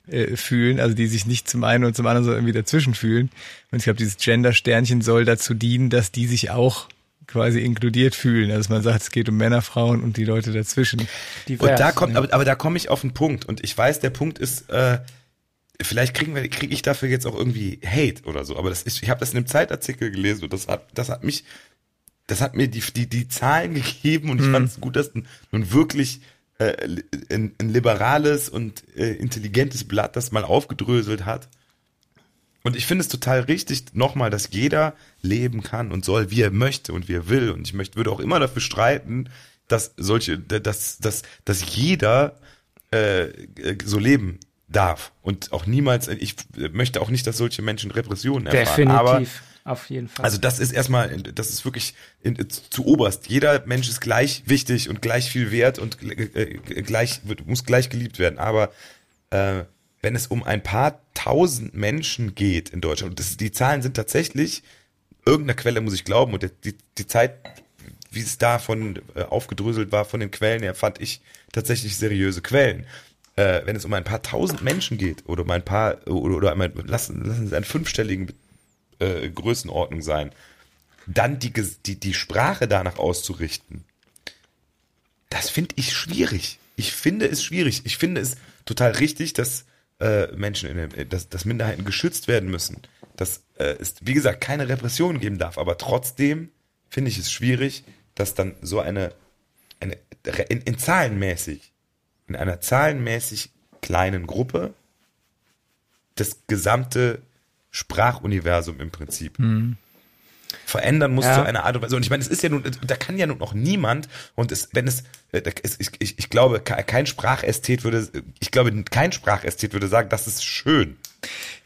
äh, fühlen, also die sich nicht zum einen und zum anderen so irgendwie dazwischen fühlen. Und ich glaube, dieses Gender-Sternchen soll dazu dienen, dass die sich auch quasi inkludiert fühlen. Also man sagt, es geht um Männer, Frauen und die Leute dazwischen. Divers, und da kommt, aber, aber da komme ich auf den Punkt. Und ich weiß, der Punkt ist, äh, vielleicht kriegen wir, kriege ich dafür jetzt auch irgendwie Hate oder so, aber das ist, ich habe das in einem Zeitartikel gelesen und das hat, das hat mich das hat mir die, die, die Zahlen gegeben und ich fand es gut, dass nun wirklich äh, ein, ein liberales und äh, intelligentes Blatt das mal aufgedröselt hat. Und ich finde es total richtig, nochmal, dass jeder leben kann und soll, wie er möchte und wie er will. Und ich möchte, würde auch immer dafür streiten, dass solche, dass, dass, dass jeder äh, so leben darf. Und auch niemals, ich möchte auch nicht, dass solche Menschen Repressionen erfahren. Definitiv. Aber auf jeden Fall. also das ist erstmal, das ist wirklich in, zu oberst. Jeder Mensch ist gleich wichtig und gleich viel wert und äh, gleich wird, muss gleich geliebt werden. Aber äh, wenn es um ein paar tausend Menschen geht in Deutschland, und das, die Zahlen sind tatsächlich, irgendeiner Quelle muss ich glauben, und die, die Zeit, wie es davon äh, aufgedröselt war von den Quellen her, fand ich tatsächlich seriöse Quellen. Äh, wenn es um ein paar tausend Menschen geht oder um ein paar oder, oder einmal, lassen, lassen Sie einen fünfstelligen äh, Größenordnung sein, dann die, die, die Sprache danach auszurichten, das finde ich schwierig. Ich finde es schwierig. Ich finde es total richtig, dass äh, Menschen, in, der- dass, dass Minderheiten geschützt werden müssen. Dass äh, es, wie gesagt, keine Repression geben darf. Aber trotzdem finde ich es schwierig, dass dann so eine, eine in, in zahlenmäßig, in einer zahlenmäßig kleinen Gruppe das gesamte Sprachuniversum im Prinzip verändern muss Ja. zu einer Art und Weise. Und ich meine, es ist ja nun, da kann ja nun noch niemand, und es, wenn es, äh, ich, ich, ich glaube, ke- kein Sprachästhet würde, ich glaube, kein Sprachästhet würde sagen, das ist schön.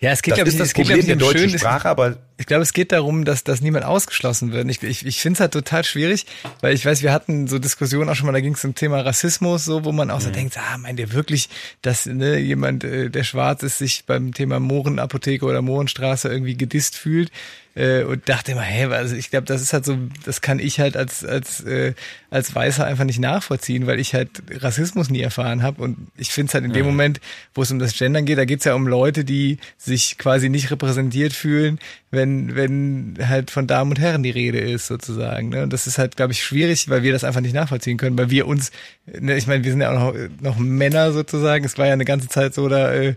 Ja, es geht, Das glaube ich, ist das Problem der deutschen Sprache, aber Ich glaube, es geht darum, dass, dass niemand ausgeschlossen wird. Ich, ich, ich finde es halt total schwierig, weil ich weiß, wir hatten so Diskussionen auch schon mal, da ging es zum Thema Rassismus, so, wo man auch Mhm. so denkt, ah, meint ihr wirklich, dass ne, jemand, äh, der schwarz ist, sich beim Thema Mohrenapotheke oder Mohrenstraße irgendwie gedisst fühlt? Äh, und dachte immer, hä, also ich glaube, das ist halt so, das kann ich halt als, als, äh, als Weißer einfach nicht nachvollziehen, weil ich halt Rassismus nie erfahren habe. Und ich finde es halt in dem Moment, wo es um das Gendern geht, da geht es ja um Leute, die sich quasi nicht repräsentiert fühlen, wenn, wenn halt von Damen und Herren die Rede ist, sozusagen. Ne? Und das ist halt, glaube ich, schwierig, weil wir das einfach nicht nachvollziehen können, weil wir uns, ne, ich meine, wir sind ja auch noch, noch Männer sozusagen. Es war ja eine ganze Zeit so, da, äh,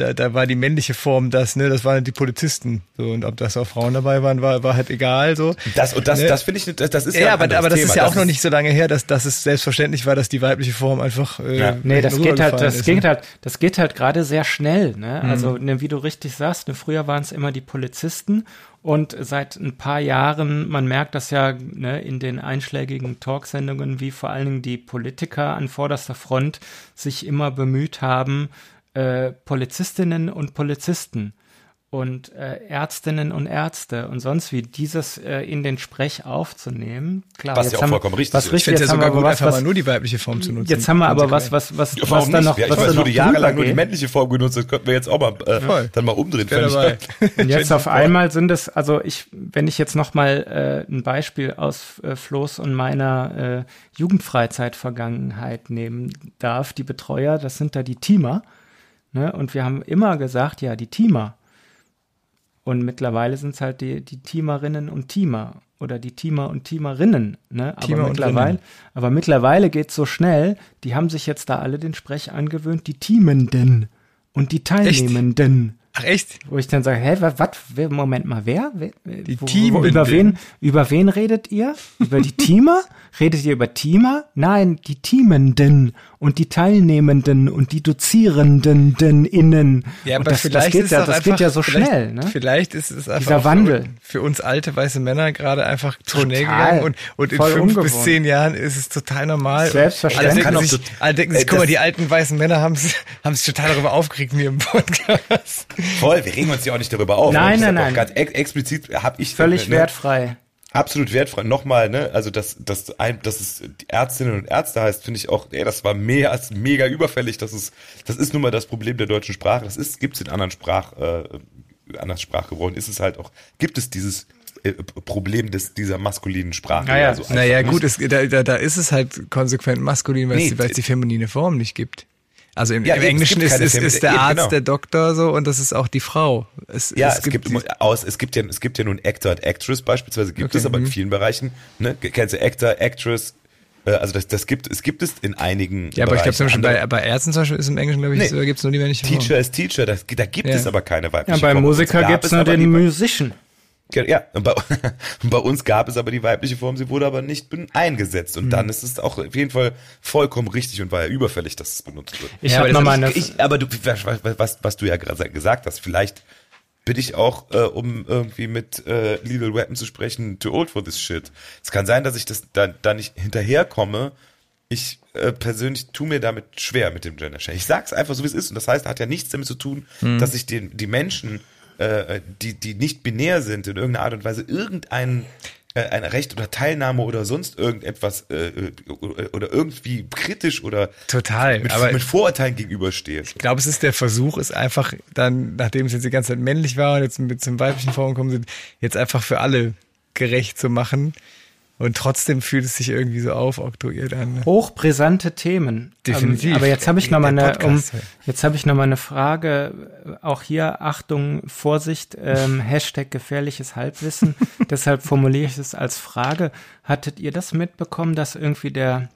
da, da war die männliche Form das, ne, das waren die Polizisten. So, und ob das auch Frauen dabei waren, war, war halt egal so. das und das, Ne? das finde ich, das, das ist Ja, ein aber, aber das Thema. ist ja auch noch nicht so lange her, dass, dass es selbstverständlich war, dass die weibliche Form einfach äh, Ja. Nee, das geht halt, das ist, geht ne? halt, das geht halt gerade sehr schnell, ne? Also, ne, wie du richtig sagst, ne, früher waren es immer die Polizisten und seit ein paar Jahren, man merkt das ja ne, in den einschlägigen Talksendungen, wie vor allen Dingen die Politiker an vorderster Front sich immer bemüht haben, äh, Polizistinnen und Polizisten und äh, Ärztinnen und Ärzte und sonst wie dieses äh, in den Sprech aufzunehmen. Klar, Was jetzt ja auch haben vollkommen richtig was ist. Ich richtig, finde es jetzt ja haben sogar wir gut, was, einfach was, mal nur die weibliche Form zu nutzen. Jetzt haben wir aber was, was, was, Ja, was nicht? noch, ja, ich was dann es noch wurde jahrelang nur die männliche Form genutzt, das könnten wir jetzt auch mal äh, Voll. dann mal umdrehen. Ich. Und jetzt auf einmal sind es, also ich, wenn ich jetzt noch mal äh, ein Beispiel aus äh, Flo's und meiner äh, Jugendfreizeit-Vergangenheit nehmen darf, die Betreuer, das sind da die Teamer. Ne? Und wir haben immer gesagt, ja, die Teamer. Und mittlerweile sind es halt die, die Teamerinnen und Teamer oder die Teamer und Teamerinnen. Ne? Aber, Teamer und mittlerweile, Rinnen. aber mittlerweile geht es so schnell, die haben sich jetzt da alle den Sprech angewöhnt, die Teamenden und die Teilnehmenden. Ach echt? Wo ich dann sage, hä, was, was, Moment mal, wer? wer Die. Wo, über wen, über wen redet ihr? Über die Teamer? redet ihr über Teamer? Nein, die Teamenden und die Teilnehmenden und die Dozierenden denn innen. Ja, aber das, vielleicht das geht ist ja, das einfach, geht ja so vielleicht, schnell, ne? Vielleicht ist es einfach Dieser Wandel. Für, uns alte weiße Männer gerade einfach Total. gegangen und, und in fünf bis ungewohnt. zehn Jahren ist es total normal. Selbstverständlich. Alle denken sich, alle denken äh, sich guck mal, die alten weißen Männer haben sich haben sich total darüber aufgeregt mir im Podcast. Voll, wir regen uns ja auch nicht darüber auf. Nein, nein, nein. Ganz ex explizit habe ich Völlig ne, wertfrei. absolut wertfrei. Nochmal, ne, also dass das ein, dass es Ärztinnen und Ärzte heißt, finde ich auch, ey, das war mehr als mega überfällig. Das ist, das ist nun mal das Problem der deutschen Sprache. Das ist, gibt's in anderen Sprach, äh, anderen Sprachgebrauchen ist es halt auch, gibt es dieses äh, Problem des dieser maskulinen Sprache. Naja, also Naja, nicht. gut, es, da, da, da ist es halt konsequent maskulin, weil, Nee, es, die- weil es die feminine Form nicht gibt. Also im, Ja, im es Englischen gibt ist, ist, ist der eben, Arzt genau. der Doktor so und das ist auch die Frau. Es, Ja, es, gibt, die- aus, es gibt ja, es gibt ja nun Actor und Actress beispielsweise gibt Okay, es, aber in mhm. vielen Bereichen, ne, kennst du Actor, Actress, äh, also das, das gibt, es gibt es in einigen ja, aber ich glaube zum Bereichen. Beispiel bei, bei Ärzten zum Beispiel ist im Englischen, glaube ich, Nee. gibt es nur die männliche Form. Teacher ist Teacher, das, da gibt Ja. es aber keine Ja, weibliche beim Form. Musiker Es gibt's es nur den die- Musician. Ja, bei, bei, uns gab es aber die weibliche Form, sie wurde aber nicht eingesetzt. Und mhm. dann ist es auch auf jeden Fall vollkommen richtig und war ja überfällig, dass es benutzt wird. Ich ja, habe nochmal eine. Ich, aber du, was, was du ja gerade gesagt hast, vielleicht bin ich auch, äh, um irgendwie mit äh, Lethal Weapon zu sprechen, too old for this shit. Es kann sein, dass ich das da, da nicht hinterherkomme. Ich äh, persönlich tue mir damit schwer mit dem Gender Share. Ich sag's einfach so, wie es ist. Und das heißt, hat ja nichts damit zu tun, mhm. dass ich den, die Menschen äh, die, die nicht binär sind, in irgendeiner Art und Weise irgendein äh, ein Recht oder Teilnahme oder sonst irgendetwas äh, äh oder irgendwie kritisch oder total mit, aber mit Vorurteilen gegenübersteht. Ich glaube, es ist der Versuch, es einfach dann, nachdem es jetzt die ganze Zeit männlich war und jetzt mit zum weiblichen Form gekommen sind, jetzt einfach für alle gerecht zu machen. Und trotzdem fühlt es sich irgendwie so aufoktroyiert an. Ne? Hochbrisante Themen. Definitiv. Ähm, aber jetzt habe ich noch mal eine, um, jetzt habe ich noch mal eine Frage. Auch hier Achtung, Vorsicht, ähm, Hashtag gefährliches Halbwissen. Deshalb formuliere ich es als Frage. Hattet ihr das mitbekommen, dass irgendwie der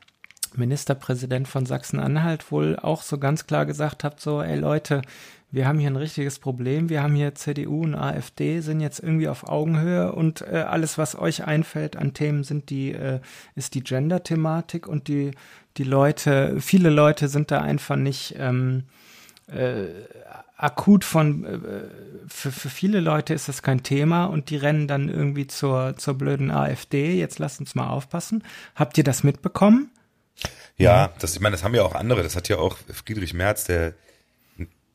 Ministerpräsident von Sachsen-Anhalt wohl auch so ganz klar gesagt hat, so, ey Leute, wir haben hier ein richtiges Problem. Wir haben hier CDU und AfD sind jetzt irgendwie auf Augenhöhe und äh, alles, was euch einfällt an Themen, sind die, äh, ist die Gender-Thematik und die, die Leute, viele Leute sind da einfach nicht ähm, äh, akut von, äh, für, für viele Leute ist das kein Thema und die rennen dann irgendwie zur, zur blöden AfD. Jetzt lasst uns mal aufpassen. Habt ihr das mitbekommen? Ja, das, ich meine, das haben ja auch andere. Das hat ja auch Friedrich Merz, der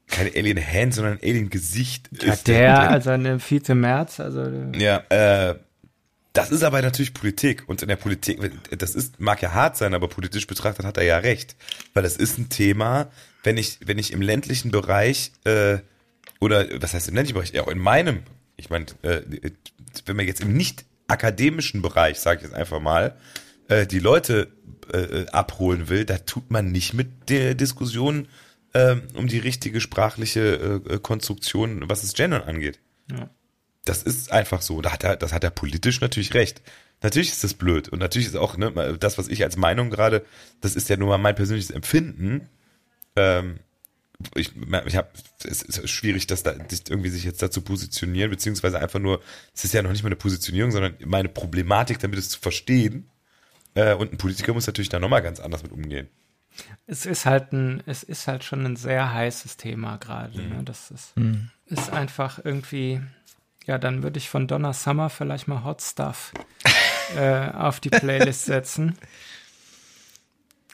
keine Alien Hand, sondern ein Alien Gesicht. Ja, der, also eine Vize März, also. Ja, äh, das ist aber natürlich Politik und in der Politik, das ist, mag ja hart sein, aber politisch betrachtet hat er ja recht, weil das ist ein Thema, wenn ich, wenn ich im ländlichen Bereich, äh, oder was heißt im ländlichen Bereich, ja auch in meinem, ich meine, äh, wenn man jetzt im nicht akademischen Bereich, sage ich jetzt einfach mal, äh, die Leute äh, abholen will, da tut man nicht mit der Diskussion ähm, um die richtige sprachliche äh, Konstruktion, was das Gendern angeht. Ja. Das ist einfach so. Da hat er, das hat er politisch natürlich recht. Natürlich ist das blöd und natürlich ist auch ne, das, was ich als Meinung gerade, das ist ja nur mal mein persönliches Empfinden. Ähm, ich, ich habe, es ist schwierig, das da, irgendwie sich jetzt dazu positionieren, beziehungsweise einfach nur, es ist ja noch nicht mal eine Positionierung, sondern meine Problematik, damit es zu verstehen. Äh, und ein Politiker muss natürlich da nochmal ganz anders mit umgehen. Es ist halt ein, es ist halt schon ein sehr heißes Thema gerade. Ne? Mhm. Ne? Das ist, mhm. ist einfach irgendwie, ja, dann würde ich von Donna Summer vielleicht mal Hot Stuff äh, auf die Playlist setzen.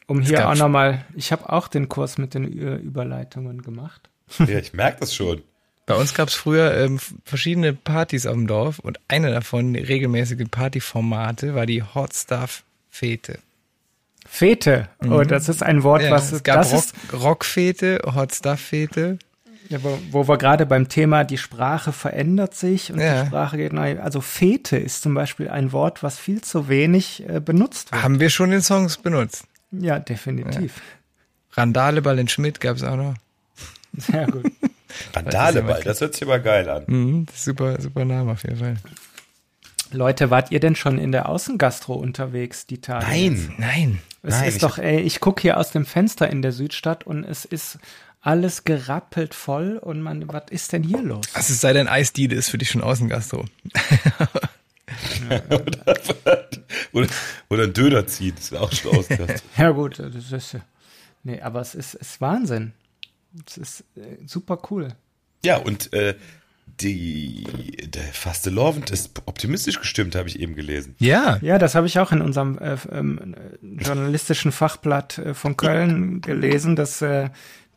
Um hier auch nochmal, ich habe auch den Kurs mit den Überleitungen gemacht. Ja, ich merke das schon. Bei uns gab es früher ähm, verschiedene Partys auf dem Dorf und eine davon, regelmäßige Partyformate, war die Hot Stuff Fete. Fete. Mhm. Oh, das ist ein Wort, ja, was es gab das Rock, Rockfete, Hot Stuff Fete. Ja, wo, wo wir gerade beim Thema die Sprache verändert sich und ja. die Sprache geht neu. Also Fete ist zum Beispiel ein Wort, was viel zu wenig äh, benutzt wird. Haben wir schon in Songs benutzt? Ja, definitiv. Ja. Randaleball in Schmidt gab es auch noch. Sehr gut. Randaleball, das hört sich aber geil an. Mhm, super, super Name auf jeden Fall. Leute, wart ihr denn schon in der Außengastro unterwegs die Tage? Nein, jetzt? nein. Es nein, ist doch, ey, ich gucke hier aus dem Fenster in der Südstadt und es ist alles gerappelt voll und man, was ist denn hier los? Also es sei denn, Eisdiele ist für dich schon Außengastro. oder, oder, oder ein Döner das wäre auch schon Außengastro. ja gut, das ist, nee, aber es ist, ist Wahnsinn. Es ist äh, super cool. Ja, und äh, die der Faste Lovend ist optimistisch gestimmt, habe ich eben gelesen. Ja. Ja, das habe ich auch in unserem äh, ähm, journalistischen Fachblatt äh, von Köln gelesen, dass äh,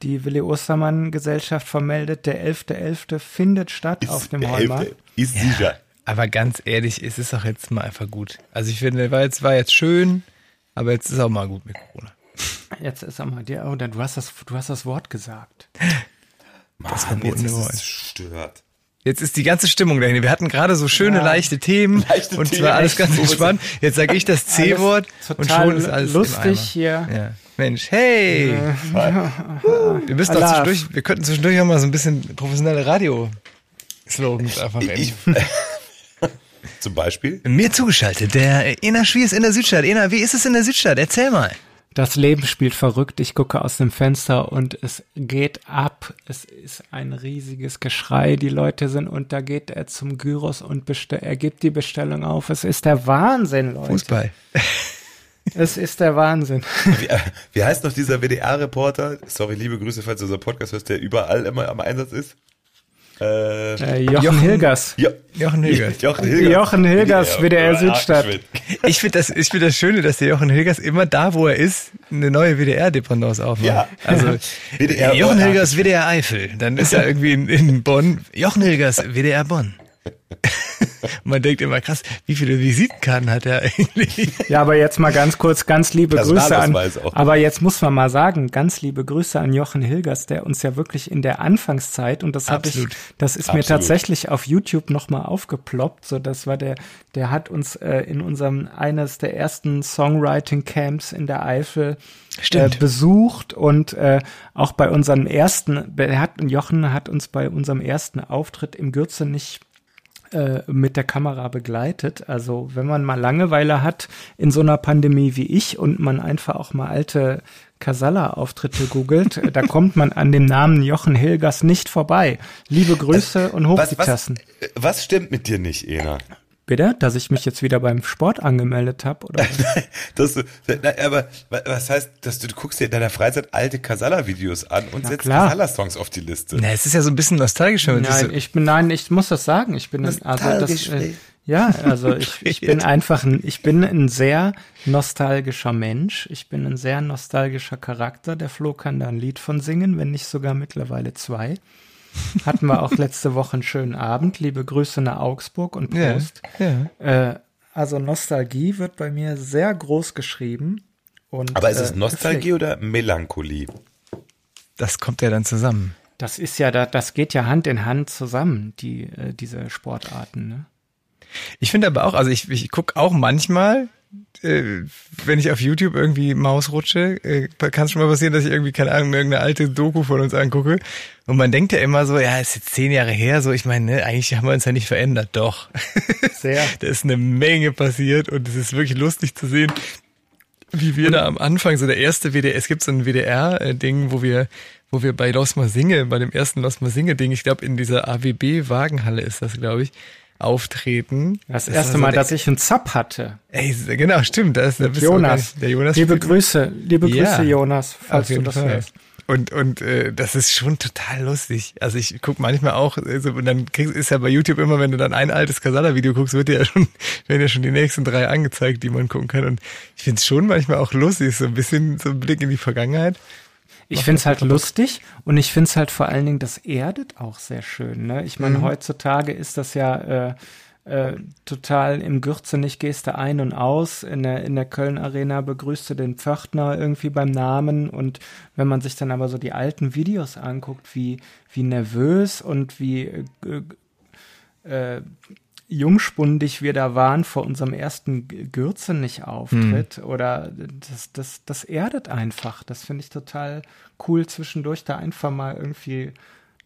die Willi Ostermann Gesellschaft vermeldet, der 11.11. .11. findet statt ist auf dem Heumarkt. Ist ja, sicher. Aber ganz ehrlich, ist es doch jetzt mal einfach gut. Also ich finde, war jetzt, war jetzt schön, aber jetzt ist auch mal gut mit Corona. Jetzt ist auch mal dir, oh, du hast das, du hast das Wort gesagt. Mann, das verbotene Wort. stört. Jetzt ist die ganze Stimmung dahin. Wir hatten gerade so schöne, ja. leichte Themen leichte und es war alles ganz entspannt. Jetzt sage ich das C-Wort und schon ist alles lustig hier. Ja. Mensch, hey! wir müssen doch zwischendurch, wir könnten zwischendurch auch mal so ein bisschen professionelle Radio-Slogans einfach ich, Zum Beispiel? Mir zugeschaltet, der Ena Schwiers in der Südstadt. Ena, wie ist es in der Südstadt? Erzähl mal. Das Leben spielt verrückt. Ich gucke aus dem Fenster und es geht ab. Es ist ein riesiges Geschrei. Die Leute sind und da geht er zum Gyros und er gibt die Bestellung auf. Es ist der Wahnsinn, Leute. Fußball. Es ist der Wahnsinn. Wie, äh, wie heißt noch dieser WDR-Reporter? Sorry, liebe Grüße, falls du unser Podcast hörst, der überall immer am Einsatz ist. Äh, Äh, Jochen, Jochen- Hilgers. jo Jochen Hilgers. Jochen Hilgers. Jochen Hilgers, WDR Südstadt. Ich finde das, ich finde das Schöne, dass der Jochen Hilgers immer da, wo er ist, eine neue WDR-Dependance aufmacht. Ja. Also, WDR Jochen. Hilgers, WDR Eifel. Dann ist er irgendwie in, in Bonn. Jochen Hilgers, WDR Bonn. Man denkt immer, krass, wie viele Visitenkarten hat er eigentlich? Ja, aber jetzt mal ganz kurz, ganz liebe Grüße an. Auch. Aber jetzt muss man mal sagen, ganz liebe Grüße an Jochen Hilgers, der uns ja wirklich in der Anfangszeit und das habe ich, das ist mir Absolut. tatsächlich auf YouTube nochmal aufgeploppt. So, das war der, der hat uns äh, in unserem eines der ersten Songwriting Camps in der Eifel äh, besucht und äh, auch bei unserem ersten, er hat, Jochen hat uns bei unserem ersten Auftritt im Gürze nicht äh, mit der Kamera begleitet. Also wenn man mal Langeweile hat in so einer Pandemie wie ich und man einfach auch mal alte Casalla-Auftritte googelt, äh, da kommt man an dem Namen Jochen Hilgers nicht vorbei. Liebe Grüße und hoch Was, die was, Tassen. äh, was stimmt mit dir nicht, Ena? Bitte? Dass ich mich jetzt wieder beim Sport angemeldet habe? Oder was? Dass du, na, aber wa- was heißt, dass du, du guckst dir in deiner Freizeit alte Casalla-Videos an und setzt klar. Casalla-Songs auf die Liste? Na, es ist ja so ein bisschen nostalgisch, wenn Nein, so, ich bin, nein, ich muss das sagen. Ich bin, ein- also das, Nostalgisch, äh, ja, also ich, ich bin einfach ein, ich bin ein sehr nostalgischer Mensch. Ich bin ein sehr nostalgischer Charakter. Der Flo kann da ein Lied von singen, wenn nicht sogar mittlerweile zwei. Hatten wir auch letzte Woche einen schönen Abend. Liebe Grüße nach Augsburg und ja, Prost. ja. Äh, also Nostalgie wird bei mir sehr groß geschrieben. Und, Aber ist es äh, Nostalgie oder Melancholie? Das kommt ja dann zusammen. Das ist ja, da- das geht ja Hand in Hand zusammen, die, äh, diese Sportarten. Ne? Ich finde aber auch, also ich, ich gucke auch manchmal, äh, wenn ich auf YouTube irgendwie Maus rutsche, äh, kann es schon mal passieren, dass ich irgendwie, keine Ahnung, irgendeine alte Doku von uns angucke. Und man denkt ja immer so, ja, ist jetzt zehn Jahre her, so, ich meine, ne, eigentlich haben wir uns ja nicht verändert. Doch. Sehr. da ist eine Menge passiert und es ist wirklich lustig zu sehen, wie wir da am Anfang, so der erste WDR, es gibt so ein WDR-Ding, wo wir, wo wir bei Los Mal Singe, bei dem ersten Los Mal Singe-Ding, ich glaube in dieser AWB-Wagenhalle ist das, glaube ich, auftreten. Das Das erste so Mal, dass ich einen Zap hatte. Ey, genau, stimmt. Da ist Jonas. Der Jonas liebe Grüße, liebe Ja, Grüße, Jonas, falls du das Fall. hörst. Und, und äh, das ist schon total lustig. Also ich guck manchmal auch, äh, so, und dann kriegst, ist ja bei YouTube immer, wenn du dann ein altes Casala-Video guckst, wird dir ja schon, werden ja schon die nächsten drei angezeigt, die man gucken kann. Und ich find's schon manchmal auch lustig, so ein bisschen so ein Blick in die Vergangenheit. Ich find's halt lustig und ich find's halt vor allen Dingen, das erdet auch sehr schön. Ne? Ich Mhm. meine, heutzutage ist das ja äh, äh, total im Gürzenich gehst du ein und aus. In der, in der Köln Arena begrüßt du den Pförtner irgendwie beim Namen und wenn man sich dann aber so die alten Videos anguckt, wie, wie nervös und wie äh, äh, jungspundig wir da waren vor unserem ersten G- Gürzenich-Auftritt oder das, das, das erdet einfach. Das finde ich total cool, zwischendurch da einfach mal irgendwie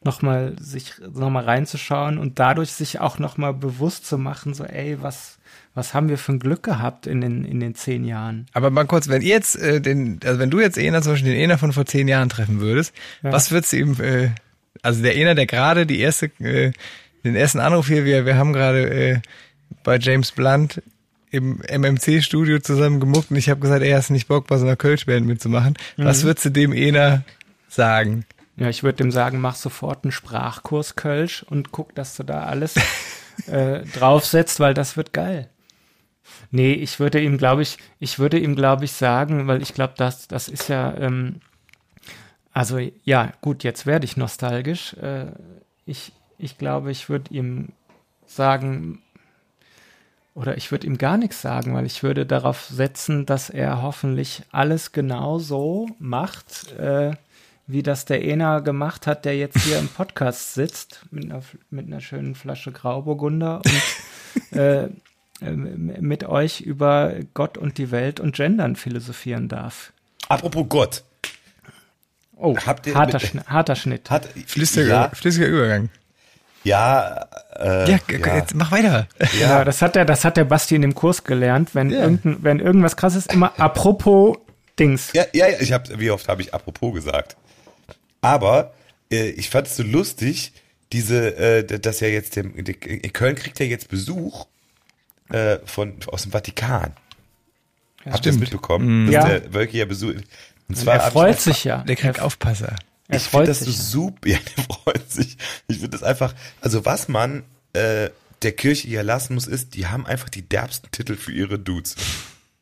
nochmal sich nochmal reinzuschauen und dadurch sich auch nochmal bewusst zu machen, so ey, was, was haben wir für ein Glück gehabt in den, in den zehn Jahren? Aber mal kurz, wenn ihr jetzt äh, den, also wenn du jetzt Ena zum Beispiel den Ena von vor zehn Jahren treffen würdest, Ja. was würdest du ihm, äh, also der Ena, der gerade die erste, äh, den ersten Anruf hier, wir, wir haben gerade äh, bei James Blunt im MMC-Studio zusammen gemuckt und ich habe gesagt, ey, hast nicht Bock, bei so einer Kölsch-Band mitzumachen? Was würdest du dem Ena sagen? Ja, ich würde dem sagen, mach sofort einen Sprachkurs Kölsch und guck, dass du da alles äh, draufsetzt, weil das wird geil. Nee, ich würde ihm, glaube ich, ich würde ihm, glaube ich, sagen, weil ich glaube, das, das ist ja, ähm, also ja, gut, jetzt werde ich nostalgisch. Äh, ich, ich glaube, ich würde ihm sagen, oder ich würde ihm gar nichts sagen, weil ich würde darauf setzen, dass er hoffentlich alles genau so macht, äh, wie das der Ena gemacht hat, der jetzt hier im Podcast sitzt, mit einer, mit einer schönen Flasche Grauburgunder und äh, äh, mit euch über Gott und die Welt und Gendern philosophieren darf. Apropos Gott. Oh, Habt ihr harter, mit- Schnitt, harter Schnitt. Hat, Flüssiger, ja, flüssiger Übergang. Ja, äh, Ja, jetzt mach weiter. Ja, ja, das hat der, das hat der Basti in dem Kurs gelernt. Wenn, Ja. irgendein, wenn irgendwas krasses immer apropos Dings. Ja, ja, ja ich hab, wie oft habe ich apropos gesagt. Aber äh, ich fand es so lustig, diese, äh, dass ja jetzt, der, der, Köln kriegt ja jetzt Besuch äh, von, aus dem Vatikan. Ja, Habt ihr das mitbekommen? Mhm. Ja. Der Wölki ja Besuch. Und zwar er freut sich ja. Der kriegt Aufpasser. Er ich finde das sich so super. Ja, der freut sich. Ich finde das einfach, also was man äh, der Kirche hier lassen muss, ist, die haben einfach die derbsten Titel für ihre Dudes.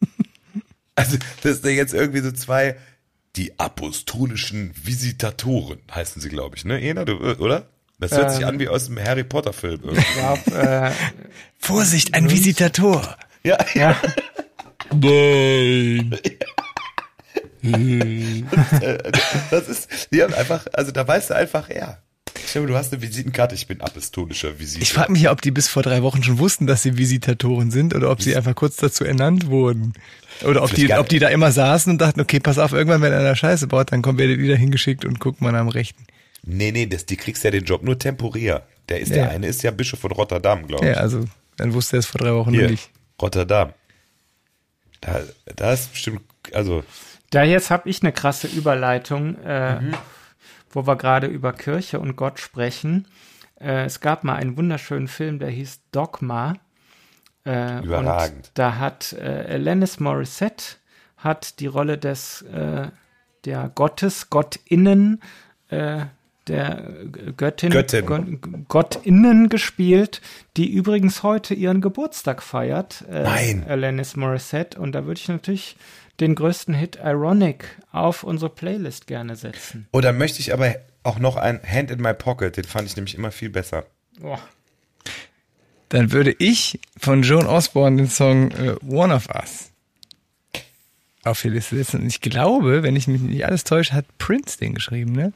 also, das ist ja jetzt irgendwie so zwei, die apostolischen Visitatoren heißen sie, glaube ich, ne? Einer, du, oder? Das hört sich Ähm. an wie aus dem Harry Potter Film. irgendwie. Ich glaub, äh, Vorsicht, ein Visitator. ja, ja, Nein. Das ist, die haben einfach, also da weißt du einfach, ja. Ich glaube, du hast eine Visitenkarte, ich bin apostolischer Visitator. Ich frage mich ja, ob die bis vor drei Wochen schon wussten, dass sie Visitatoren sind oder ob sie einfach kurz dazu ernannt wurden. Oder ob Vielleicht die, ob die da immer saßen und dachten, okay, pass auf, irgendwann, wenn einer Scheiße baut, dann kommt werdet ihr da hingeschickt und guckt man am Rechten. Nee, nee, das, die kriegst ja den Job nur temporär. Der ist Ja. der eine ist ja Bischof von Rotterdam, glaube ich. Ja, also dann wusste er es vor drei Wochen Hier, noch nicht. Rotterdam. Da, da ist bestimmt, also, da jetzt habe ich eine krasse Überleitung, äh, wo wir gerade über Kirche und Gott sprechen. Äh, es gab mal einen wunderschönen Film, der hieß Dogma. Äh, Überragend. Und da hat äh, Alanis Morissette hat die Rolle des äh, der Gottes, Gottinnen, äh, der Göttin, Göttin. Gott- Gottinnen gespielt, die übrigens heute ihren Geburtstag feiert. Äh, Nein. Alanis Morissette. Und da würde ich natürlich den größten Hit Ironic auf unsere Playlist gerne setzen. oder möchte ich aber auch noch ein Hand in my Pocket, den fand ich nämlich immer viel besser. Boah. Dann würde ich von Joan Osborne den Song äh, One of Us auf die Liste setzen. Und ich glaube, wenn ich mich nicht alles täusche, hat Prince den geschrieben, ne?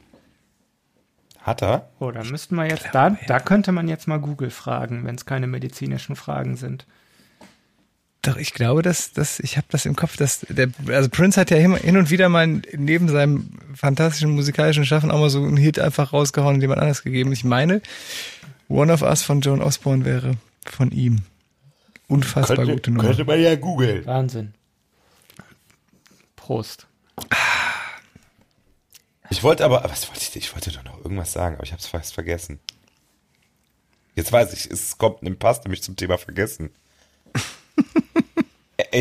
Hat er? Oh, da müssten wir jetzt, da, da könnte man jetzt mal Google fragen, wenn es keine medizinischen Fragen sind. Doch, ich glaube, dass, dass ich habe das im Kopf, dass der, also Prince hat ja hin und wieder mal neben seinem fantastischen musikalischen Schaffen auch mal so einen Hit einfach rausgehauen und jemand anders gegeben. Ich meine, One of Us von Joan Osborne wäre von ihm. Unfassbar gute Nummer. könnte man ja googeln. Wahnsinn. Prost. Ich wollte aber, was wollte ich, ich wollte doch noch irgendwas sagen, aber ich habe es fast vergessen. Jetzt weiß ich, es kommt, passt nämlich zum Thema vergessen.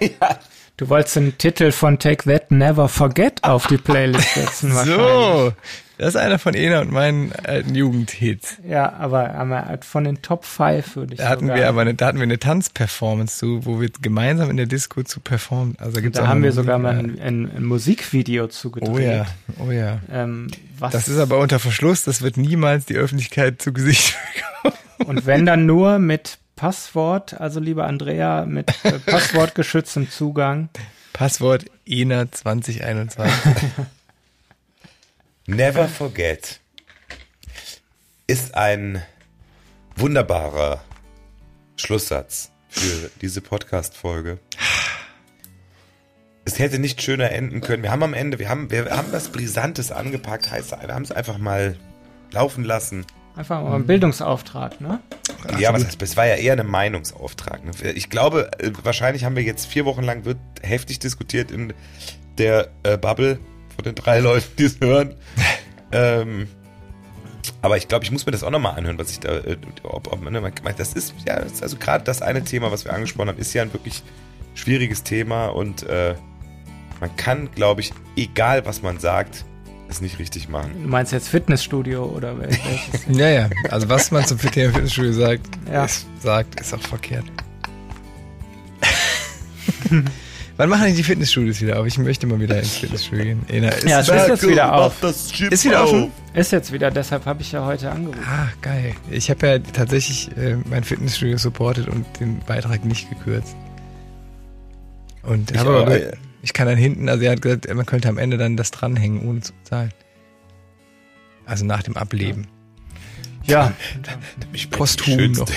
Ja, Du wolltest den Titel von Take That Never Forget auf die Playlist setzen. So, das ist einer von Ena und meinen alten Jugendhits. Ja, aber, aber von den Top 5 würde ich Da hatten wir aber eine, da hatten wir eine Tanzperformance zu, wo wir gemeinsam in der Disco zu performen. Also gibt's da haben wir sogar mal ein, ein, ein Musikvideo zugedreht. Oh ja, oh ja. Ähm, Das ist aber unter Verschluss, das wird niemals die Öffentlichkeit zu Gesicht bekommen. und wenn dann nur mit Passwort, also liebe Andrea, mit äh, passwortgeschütztem Zugang. Passwort ENA 2021. Never forget ist ein wunderbarer Schlusssatz für diese Podcast-Folge. Es hätte nicht schöner enden können. Wir haben am Ende, wir haben, wir haben was Brisantes angepackt, heißt, wir haben es einfach mal laufen lassen. Einfach mal ein Bildungsauftrag, ne? Ja, was heißt, es war ja eher ein Meinungsauftrag. Ne? Ich glaube, äh, wahrscheinlich haben wir jetzt vier Wochen lang wird heftig diskutiert in der äh, Bubble von den drei Leuten, die es hören. ähm, aber ich glaube, ich muss mir das auch nochmal anhören, was ich da, äh, ob, ob, ne, das ist, ja, das ist also gerade das eine Thema, was wir angesprochen haben, ist ja ein wirklich schwieriges Thema und äh, man kann, glaube ich, egal was man sagt, es nicht richtig machen. Du meinst jetzt Fitnessstudio oder wel- welches? ja, ja. Also was man zum Thema Fitnessstudio sagt, Ja. ist, sagt, ist auch verkehrt. Wann machen die Fitnessstudios wieder auf? Ich möchte mal wieder ins Fitnessstudio gehen. Ena, ist Ja, es ist jetzt wieder auf. Ist wieder offen? Ist jetzt wieder, deshalb habe ich ja heute angerufen. Ah, geil. Ich habe ja tatsächlich äh, mein Fitnessstudio supportet und den Beitrag nicht gekürzt. Und Ich ich, aber, auch, aber, äh. Ich kann dann hinten, also er hat gesagt, man könnte am Ende dann das dranhängen, ohne zu bezahlen. Also nach dem Ableben. Ja, Ich Posthum die schönste, noch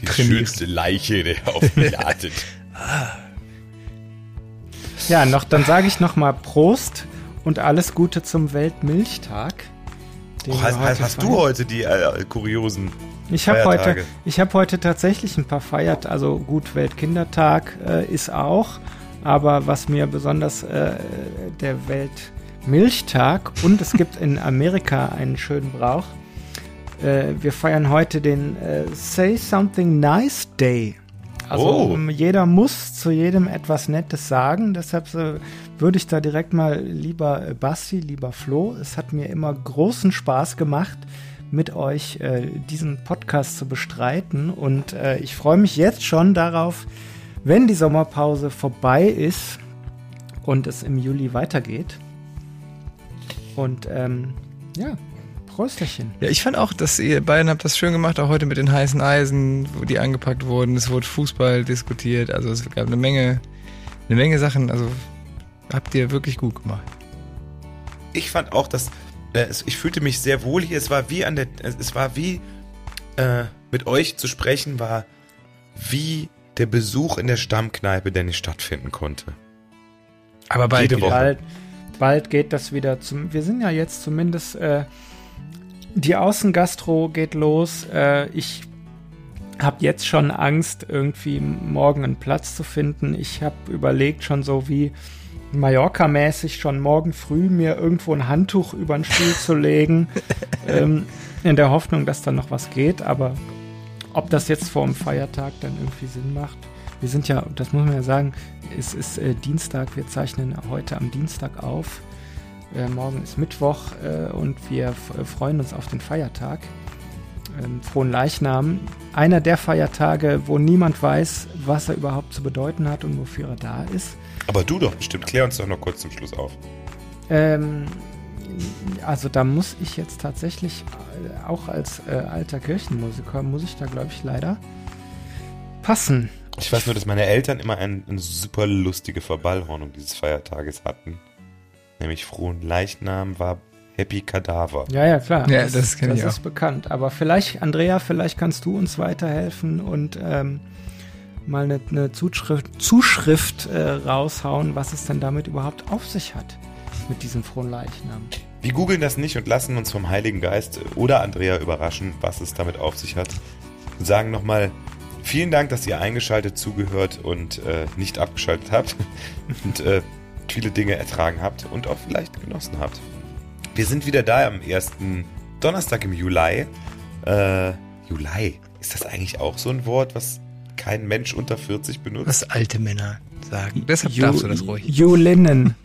die schönste Leiche, die auf mich wartet. ja, noch, dann sage ich noch mal Prost und alles Gute zum Weltmilchtag. den Oh, hast hast, hast du heute die äh, kuriosen Ich habe heute, Feiertage? ich habe heute tatsächlich ein paar feiert, also gut Weltkindertag äh, ist auch. Aber was mir besonders äh, der Weltmilchtag und es gibt in Amerika einen schönen Brauch. Äh, wir feiern heute den äh, Say Something Nice Day. Also Oh. um, jeder muss zu jedem etwas Nettes sagen. Deshalb äh, würde ich da direkt mal lieber äh, Basti, lieber Flo. Es hat mir immer großen Spaß gemacht, mit euch äh, diesen Podcast zu bestreiten. Und ich freue mich jetzt schon darauf, wenn die Sommerpause vorbei ist und es im Juli weitergeht. Und ähm, ja, Prösterchen. Ja, ich fand auch, dass ihr beiden habt das schön gemacht, auch heute mit den heißen Eisen, wo die angepackt wurden. Es wurde Fußball diskutiert, also es gab eine Menge, eine Menge Sachen. Also habt ihr wirklich gut gemacht. Ich fand auch, dass äh, es, ich fühlte mich sehr wohl hier. Es war wie an der, es war wie äh, mit euch zu sprechen war wie der Besuch in der Stammkneipe, der nicht stattfinden konnte. Aber bald Jede. Woche. Bald, bald geht das wieder zum. Wir sind ja jetzt zumindest. Äh, die Außengastro geht los. Äh, ich habe jetzt schon Angst, irgendwie morgen einen Platz zu finden. Ich habe überlegt, schon so wie Mallorca-mäßig, schon morgen früh mir irgendwo ein Handtuch über den Stuhl zu legen, ähm, in der Hoffnung, dass da noch was geht. Aber ob das jetzt vor dem Feiertag dann irgendwie Sinn macht. Wir sind ja, das muss man ja sagen, es ist äh, Dienstag, wir zeichnen heute am Dienstag auf. Äh, morgen ist Mittwoch äh, und wir äh, freuen uns auf den Feiertag. Ähm, Frohen Leichnam. Einer der Feiertage, wo niemand weiß, was er überhaupt zu bedeuten hat und wofür er da ist. Aber du doch bestimmt. Klär uns doch noch kurz zum Schluss auf. Ähm, also da muss ich jetzt tatsächlich, äh, auch als äh, alter Kirchenmusiker, muss ich da, glaube ich, leider passen. Ich weiß nur, dass meine Eltern immer ein, eine super lustige Verballhornung dieses Feiertages hatten. Nämlich frohen Leichnam war Happy Kadaver. Ja, ja, klar. Ja, das ich Das ist bekannt. Aber vielleicht, Andrea, vielleicht kannst du uns weiterhelfen und ähm, mal eine, eine Zuschrift, Zuschrift äh, raushauen, was es denn damit überhaupt auf sich hat mit diesem frohen Leichnam. Wir googeln das nicht und lassen uns vom Heiligen Geist oder Andrea überraschen, was es damit auf sich hat. Und sagen nochmal vielen Dank, dass ihr eingeschaltet, zugehört und äh, nicht abgeschaltet habt und äh, viele Dinge ertragen habt und auch vielleicht genossen habt. Wir sind wieder da am ersten Donnerstag im Juli. Äh, Juli, ist das eigentlich auch so ein Wort, was kein Mensch unter 40 benutzt? Was alte Männer sagen. Deshalb Ju- darfst du das ruhig. Julinnen.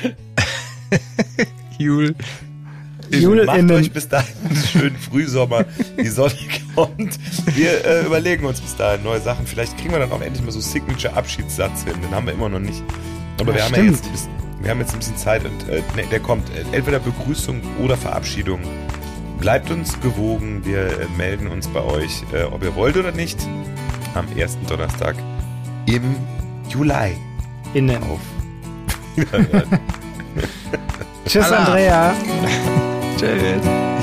Jul. Macht Julinnen. euch bis dahin einen schönen Frühsommer. Die Sonne kommt. Wir äh, überlegen uns bis dahin neue Sachen. Vielleicht kriegen wir dann auch endlich mal so Signature-Abschiedssatz hin. Den haben wir immer noch nicht. Aber Ja, wir, haben ja jetzt, wir haben jetzt ein bisschen Zeit und äh, ne, der kommt. Äh, Entweder Begrüßung oder Verabschiedung. Bleibt uns gewogen. Wir äh, melden uns bei euch, äh, ob ihr wollt oder nicht, am ersten Donnerstag im Juli Innen. auf. Tschüss. Andrea. Tschüss.